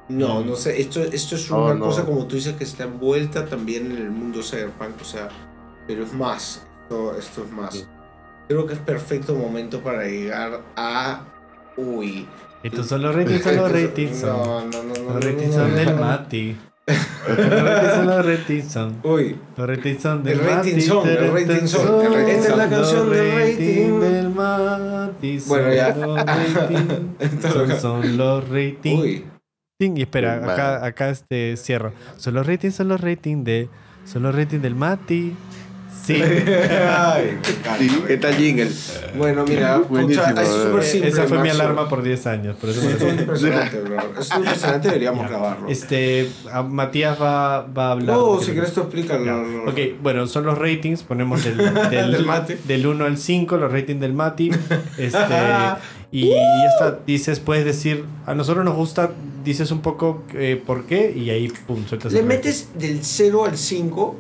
No, no sé, esto, esto es No, una no. cosa como tú dices que está envuelta también en el mundo cyberpunk, o sea, pero es más, esto, esto es más. Sí. Creo que es perfecto momento para llegar a... Uy. Estos son los ratings, son los ratings. No, no, no, no. Los no, ratings no, son no, del no. Mati. Los ratings son los ratings son. Uy, Los ratings son del El rating Mati. son, el rating son, el rating Esta es la canción Los del rating. del Mati. son Bueno, ya. Los ratings. [LAUGHS] Son, son los ratings. uy. Y espera, acá, acá este cierro. Son los ratings, son los ratings de. Son los ratings del Mati. Sí. [LAUGHS] Ay, qué Sí. ¿Qué tal jingle? Bueno, mira, Buenísimo, pucha, es súper eh. simple. Esa fue mi alarma por 10 años. Por eso me es impresionante, bro. Es impresionante, deberíamos grabarlo. Este, a- Matías va, va a hablar. No, si quieres tú explícalo. Ya. no, no. Ok, bueno, son los ratings, ponemos del, [LAUGHS] del, Del Mati. del 1 al 5, los ratings del Mati. Este, [LAUGHS] y ya está, dices, puedes decir, a nosotros nos gusta, dices un poco eh, por qué y ahí, pum, sueltas Le metes del 0 al 5,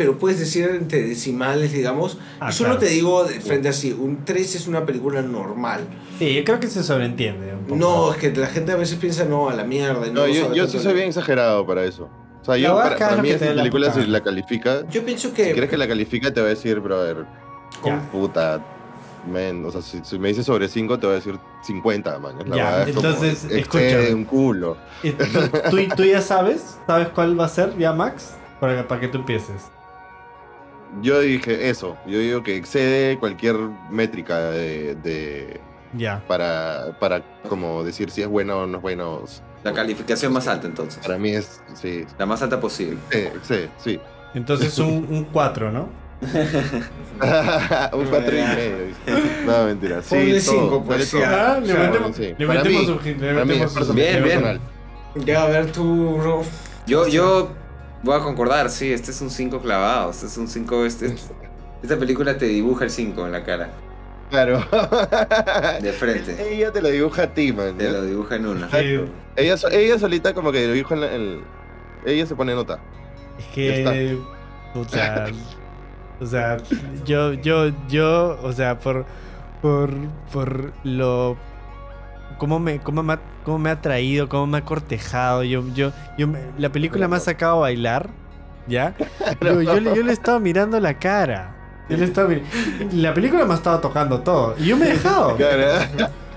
pero puedes decir entre decimales, digamos. Ah, y solo claro. te digo de frente así, un 3 es una película normal. Sí, yo creo que se sobreentiende un poco. No, es que la gente a veces piensa, no, a la mierda. No, yo, yo sí soy bien exagerado para eso. O sea, La yo, para, mí la película si la califica, Yo pienso si que... crees que la califica te va a decir, brother, Ya. puta, men, o sea, si, si me dices sobre 5, te voy a decir 50, man. La Ya, verdad entonces, escúchame. un culo. ¿Tú, tú ya sabes? ¿Sabes cuál va a ser ya, Max? Para, para que tú empieces. Yo dije eso, yo digo que excede cualquier métrica de, de- Ya. para, para como decir si es bueno o no es bueno. La calificación más alta entonces. Para mí es, sí, La más alta posible. sí, sí, sí. Entonces un 4, ¿no? [LAUGHS] un 4 y medio. No, mentira. Sí, Ponle todo, cinco, pues, vale todo. ya. Ah, le metemos, sí. le Para metemos mí, un- le metemos. Bien, bien. personal. Ya, a ver tú, Rolf. Yo, yo voy a concordar, sí, este es un 5 clavado. Este es un 5. Este, esta película te dibuja el 5 en la cara. Claro. De frente. Ella te lo dibuja a ti, man. Te lo dibuja en una. Sí. Ella, ella solita como que lo dibuja en, la- en- Ella se pone nota. Es que. Puta. O sea, yo, yo, yo, o sea, por. Por. Por lo. Cómo me, cómo me, ha, cómo me ha traído, cómo me ha cortejado. Yo, yo, yo me- la película me ha sacado a bailar. ¿Ya? [LAUGHS] Yo, yo, le- yo le estaba mirando la cara. Yo le estaba mir- La película me ha estado tocando todo. Y yo me he dejado.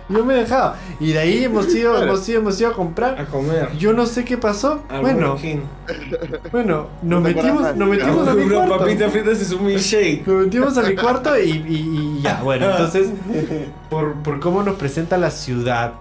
Yo me he dejado. Y de ahí hemos ido, Claro. hemos ido, hemos ido a comprar. A comer. Yo no sé qué pasó. Al Bueno, bueno, nos metimos, nos metimos a mi cuarto. papita frita se suma un shake. Nos metimos a mi cuarto y, y- y ya, bueno, entonces, por, por cómo nos presenta la ciudad,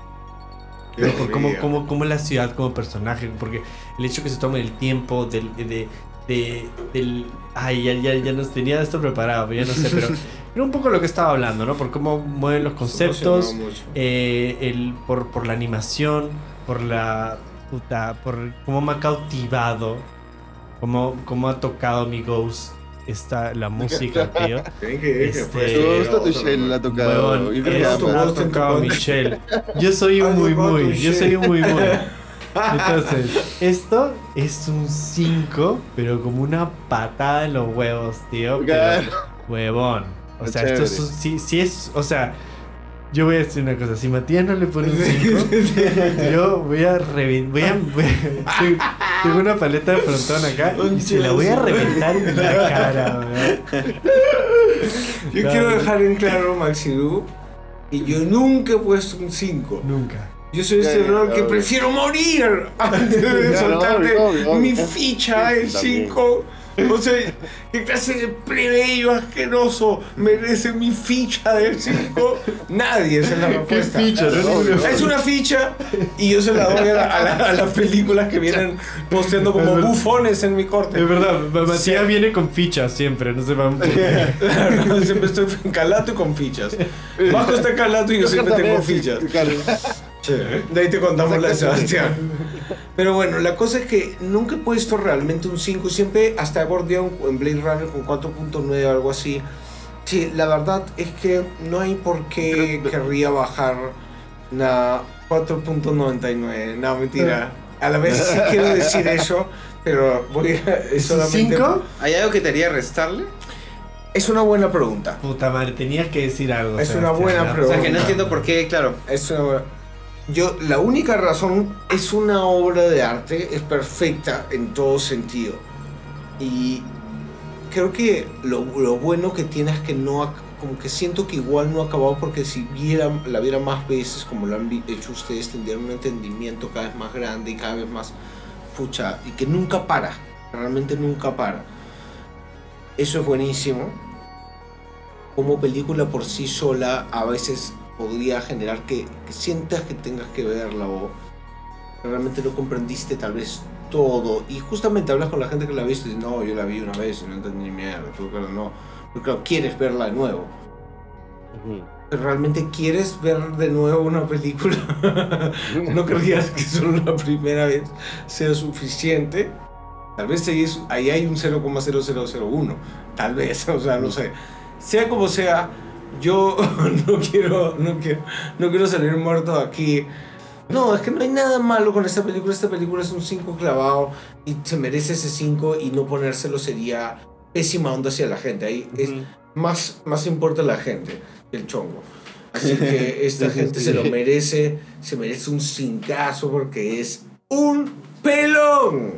Qué por cómo, cómo, cómo la ciudad como personaje, porque el hecho que se tome el tiempo del, de, de- del... Ay, ya, ya, ya nos tenía esto preparado, pero ya no sé, pero [LAUGHS] era un poco lo que estaba hablando, ¿no? Por cómo mueven los conceptos, eh, el, por, por la animación, por la puta, por cómo me ha cautivado, cómo, cómo ha tocado mi Ghost esta, la [LAUGHS] música, tío. [LAUGHS] Que Este, pues, gusta la ha tocado. Man. ha tocado. Michelle. Yo soy un muy muy, yo soy un muy muy. Entonces, esto es un 5, pero como una patada en los huevos, tío. pero-. Huevón. O sea, esto es un- sí es, o sea, yo voy a decir una cosa, si Matías no le pone un 5, [LAUGHS] yo voy a reventar, tengo- una paleta de frontón acá y se la voy a reventar en la cara, weón. Yo No, quiero dejar en claro, Maxidu, y yo nunca he puesto un 5. Nunca. Yo soy este error que prefiero morir antes de [LAUGHS] soltarte mi ficha del También. 5. O sea, ¿qué clase de plebeyo asqueroso merece mi ficha del 5? Nadie, esa es la respuesta. ficha? Obvio. no, Es una ficha y yo se la doy a, la- a la- a las películas que vienen posteando como bufones en mi corte. Es verdad, Matías Sí. viene con fichas siempre, no se va Claro, siempre estoy en calato y con fichas. [LAUGHS] Bajo está calato y yo siempre tengo fichas. Claro. De ahí te contamos la de Sebastián. Pero bueno, la cosa es que nunca he puesto realmente un 5. Siempre hasta he bordeado en Blade Runner con 4.9 o algo así. Sí, la verdad es que no hay por qué querría bajar na 4.99. No, mentira. A la vez sí quiero decir eso, pero voy a... Es ¿Es un solamente... 5? ¿Hay algo que te haría restarle? Es una buena pregunta. Puta madre, tenías que decir algo. Es una Sebastián, buena ¿no? O pregunta. sea, que no entiendo por qué, claro. Es una buena- Yo, la única razón es una obra de arte, es perfecta en todo sentido. Y creo que lo, lo bueno que tiene es que no, ha- como que siento que igual no ha acabado porque si viera, la viera más veces como lo han hecho ustedes, tendrían un entendimiento cada vez más grande y cada vez más, pucha, y que nunca para, realmente nunca para. Eso es buenísimo. Como película por sí sola a veces podría generar que, que sientas que tengas que verla o realmente no comprendiste tal vez todo. Y justamente hablas con la gente que la ha visto y dices, no, yo la vi una vez y no entendí ni mierda. Tú, claro, no. Porque claro, quieres verla de nuevo. Ujú. Pero realmente quieres ver de nuevo una película. [LAUGHS] no creías que solo la primera vez sea suficiente. Tal vez ahí hay un 0,0001. Tal vez, [LAUGHS] o sea, no sé. Sea como sea, yo [LAUGHS] no quiero, no quiero, no quiero salir muerto aquí. No, es que no hay nada malo con esta película. Esta película es un 5 clavado y se merece ese 5 y no ponérselo sería pésima onda hacia la gente. Ahí es, Ujú. más, más importa la gente que el chongo. Así que [LAUGHS] esta gente se lo merece, se merece un cincazo porque es un pelón.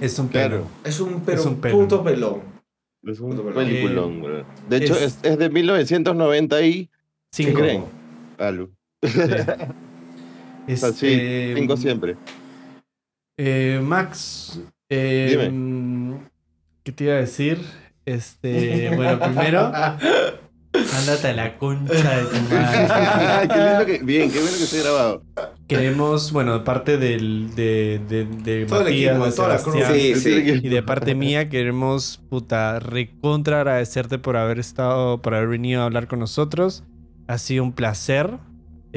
Es un pelo. Es un, pero Es un pelón. puto pelón. Es un peliculón, bro. De hecho, es- es, es de 1990 y ¿Qué Cinco. creen? Alu. Sí. [LAUGHS] Este, cinco siempre. Eh, Max, eh, Dime. mm, ¿qué te iba a decir? Este, bueno, primero, [LAUGHS] ándate a la concha de tu madre. [LAUGHS] qué lindo que. Bien, qué bueno que esté grabado. Queremos, bueno, de parte del, de, de, de Todo el Matías, equipo, de toda la Sí, sí. y de parte mía queremos, puta, recontra agradecerte por haber estado, por haber venido a hablar con nosotros. Ha sido un placer.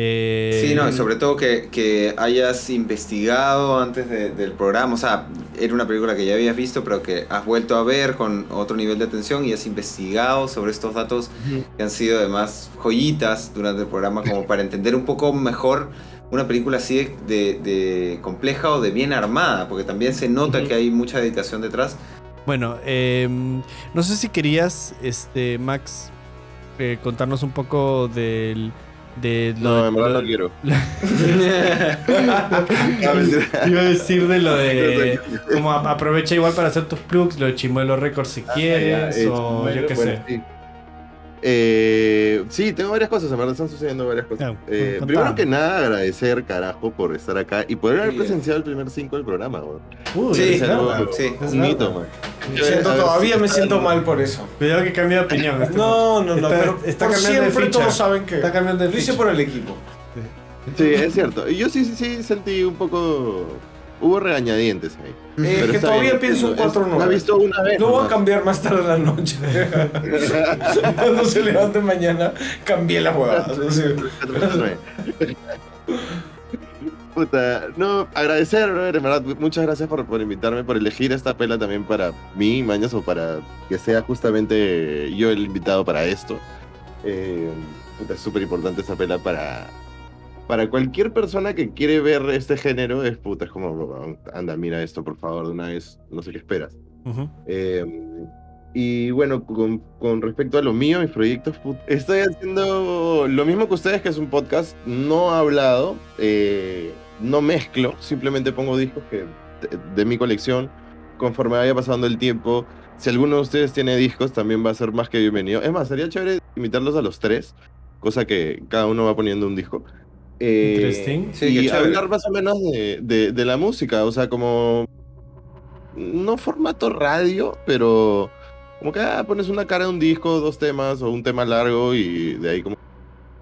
Eh, Sí, no, y sobre todo que, que hayas investigado antes de- del programa, o sea, era una película que ya habías visto, pero que has vuelto a ver con otro nivel de atención y has investigado sobre estos datos que han sido además joyitas durante el programa, como para entender un poco mejor una película así de, de compleja o de bien armada, porque también se nota que hay mucha dedicación detrás. Bueno, eh, no sé si querías, este, Max, eh, contarnos un poco del. De lo No, en verdad lo- no quiero. [LAUGHS] Iba a decir de lo de. Como aprovecha igual para hacer tus plugs, lo de Chimuelo Records si quieres, Ya, eh, o yo qué bueno, sé. Sí. Eh, sí, tengo varias cosas, en verdad están sucediendo varias cosas. Ya, Eh, primero que nada, agradecer, carajo, por estar acá y poder haber presenciado el primer 5 del programa, weón. Uy, Sí, es algo- sí. Es un hito, man. Me siento todavía sí, me siento mal por eso. Cuidado que cambia de opinión. este No, no, no, Está- pero está por cambiando de siempre ficha. todos saben que Está cambiando de lo hice por el equipo. Sí, es cierto. Y yo sí, sí, sí sentí un poco. Hubo regañadientes ahí. Eh, que todavía bien, pienso. Es- 4-9. Lo he visto una vez. Lo voy a cambiar más tarde en la noche. [LAUGHS] Cuando se levante mañana, cambié la huevada. [LAUGHS] Puta, no, agradecer, brother, en verdad, muchas gracias por, por invitarme, por elegir esta pela también para mí, mañas, o para que sea justamente yo el invitado para esto. Eh, puta, es súper importante esta pela para, para cualquier persona que quiere ver este género, es puta, es como, anda, mira esto, por favor, de una vez, no sé qué esperas. Ujú. Eh, y bueno, con, con respecto a lo mío, mis proyectos, estoy haciendo lo mismo que ustedes, que es un podcast no hablado, eh, no mezclo, simplemente pongo discos que, de, de mi colección conforme vaya pasando el tiempo. Si alguno de ustedes tiene discos, también va a ser más que bienvenido. Es más, sería chévere invitarlos a los tres, cosa que cada uno va poniendo un disco. Eh, Interesting. Sí, y hablar más o menos de, de- de la música, o sea, como no formato radio, pero como que ah, pones una cara de un disco, dos temas o un tema largo y de ahí como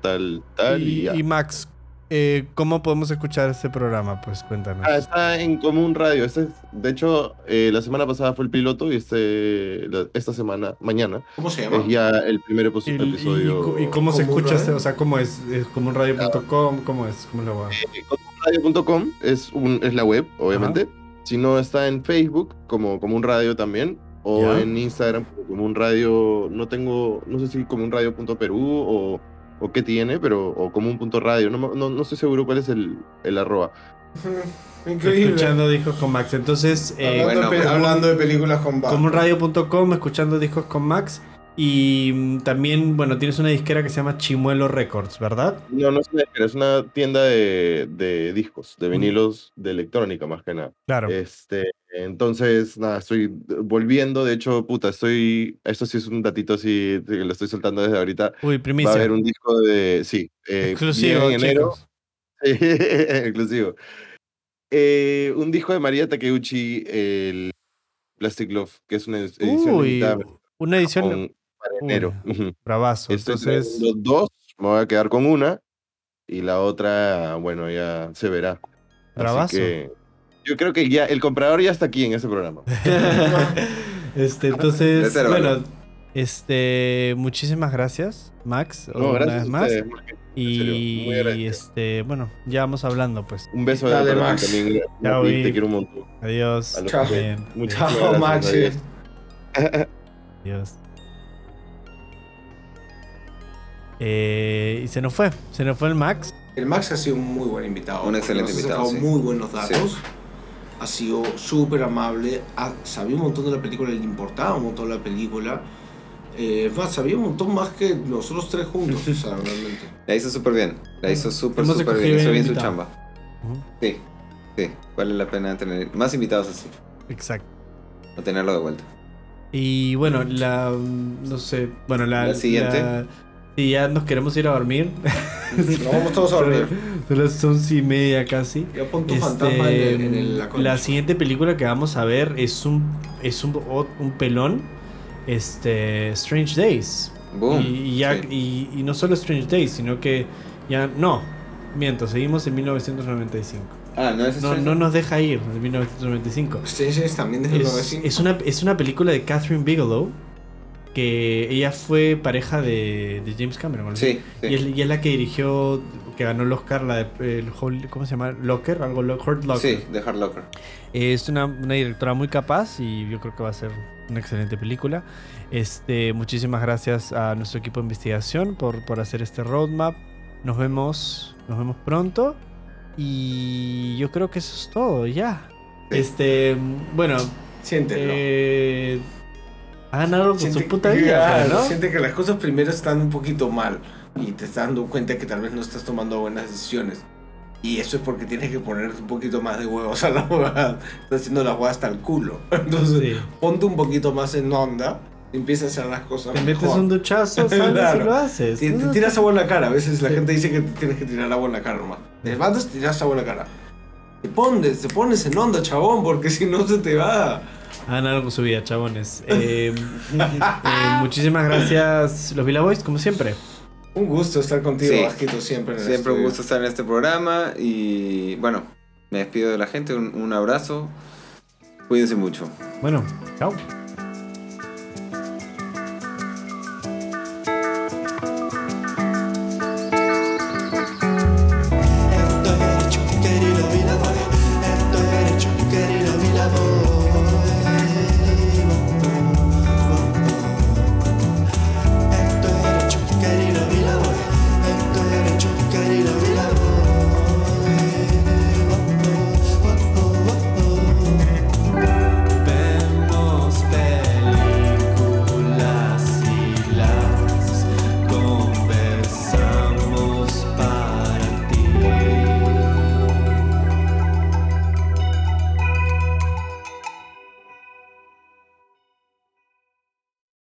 tal, tal y, Y, ya. y Max, eh, ¿cómo podemos escuchar este programa? Pues cuéntanos. Ah, está en Común Radio. Este es- de hecho, eh, la semana pasada fue el piloto y este, la- esta semana, mañana, ¿Cómo se llama? es ya el primer epi- Y, y- episodio. y- y cómo se ¿Común escucha este? Radio? O sea, ¿cómo es? ¿Es como un radio.com? ¿Cómo es? ¿Cómo lo va? Eh, comunradio.com es, un, es la web, obviamente. Si no, está en Facebook como, como un radio también. O Ya. en Instagram como un radio. No tengo, no sé si como un radio.perú o, o qué tiene, pero. O como un punto radio. No, me- no, no estoy seguro cuál es el, el arroba. [LAUGHS] Increíble. Escuchando discos con Max. Entonces, eh, hablando, bueno, de, hablando de películas con Batman. como radio.com, escuchando discos con Max. Y mm, también, bueno, tienes una disquera que se llama Chimuelo Records, ¿verdad? No, no es una disquera, es una tienda de, de discos, de vinilos de electrónica más que nada. Claro. Este, entonces, nada, estoy volviendo. De hecho, puta, estoy. Esto sí es un datito así que lo estoy soltando desde ahorita. Uy, Va a primicia. haber un disco de. Sí, eh, Exclusivo, en enero. [LAUGHS] Exclusivo. Eh, un disco de María Takeuchi, el Plastic Love, que es una edición Uy, una edición para uy, enero. Ujú. bravazo. Estoy Entonces, trayendo dos, me voy a quedar con una y la otra, bueno, ya se verá. Bravazo. Así que yo creo que ya el comprador ya está aquí en ese programa. [LAUGHS] este, entonces, bueno, este, muchísimas gracias, Max, No, una gracias vez más. Y este, bueno, ya vamos hablando, pues. Un beso de Dale, Max. también. Chao, te quiero un montón. Adiós. Chao. Bien, Muchas Chao, gracias, Maxi. adiós. [LAUGHS] Adiós. Eh, y se nos fue, se nos fue el Max. El Max ha sido un muy buen invitado. Un excelente Nos invitado, sí. muy buenos datos. Ha sido súper amable. ha- sabía un montón de la película, le importaba un montón la película. Eh, más, sabía un montón más que nosotros tres juntos, o sea, realmente. [LAUGHS] La hizo súper bien. La hizo súper, súper bien. Hizo bien su chamba. Ujú, Sí, sí. Vale la pena tener más invitados así. Exacto. O tenerlo de vuelta. Y bueno, la. No sé. Bueno, la. La siguiente. La, Y ya nos queremos ir a dormir. Nos vamos todos a [LAUGHS] dormir. Son las once y media casi. Ya pon tu Este, fantasma en, el, en el- la siguiente película que vamos a ver es un es un, un pelón este Strange Days Boom. y, ya Sí. y, y no solo Strange Days sino que ya no miento seguimos en 1995 Ah, no es no, no nos deja ir en 1995 Stranger Things también desde es, 95. es una es una película de Catherine Bigelow que ella fue pareja de, de James Cameron ¿no? Sí, sí. y es, y es la que dirigió que ganó el Oscar la de, el ¿cómo se llama? Locker algo Hurt Locker Sí, de Hard Locker. es una, una directora muy capaz y yo creo que va a ser una excelente película. Este, muchísimas gracias a nuestro equipo de investigación por, por hacer este roadmap. Nos vemos, nos vemos pronto. Y yo creo que eso es todo, ya. Sí. Este, bueno, Siéntelo. eh, hagan algo con Siente- su puta vida, pues, ¿no? Siente que las cosas primero están un poquito mal y te estás dando cuenta que tal vez no estás tomando buenas decisiones. Y eso es porque tienes que poner un poquito más de huevos a la huevada. Estás haciendo la huevada hasta el culo. [LAUGHS] Entonces, Sí. ponte un poquito más en onda empieza a hacer las cosas Te metes mejor. un duchazo, [LAUGHS] sales Claro. y lo haces. Te, te tiras agua en la cara. A veces la Sí. gente dice que tienes que tirar agua en la cara nomás. Te levantas tiras agua en la cara. Te pones, te pones en onda, chabón, porque si no se te va. Hagan algo con su vida, chabones. Eh, [LAUGHS] eh, muchísimas gracias, los Villa Boys, como siempre. Un gusto estar contigo, Sí. Vasquito, siempre. en el Siempre un gusto estar en este programa y bueno, me despido de la gente, un, un abrazo. Cuídense mucho. Bueno, chao.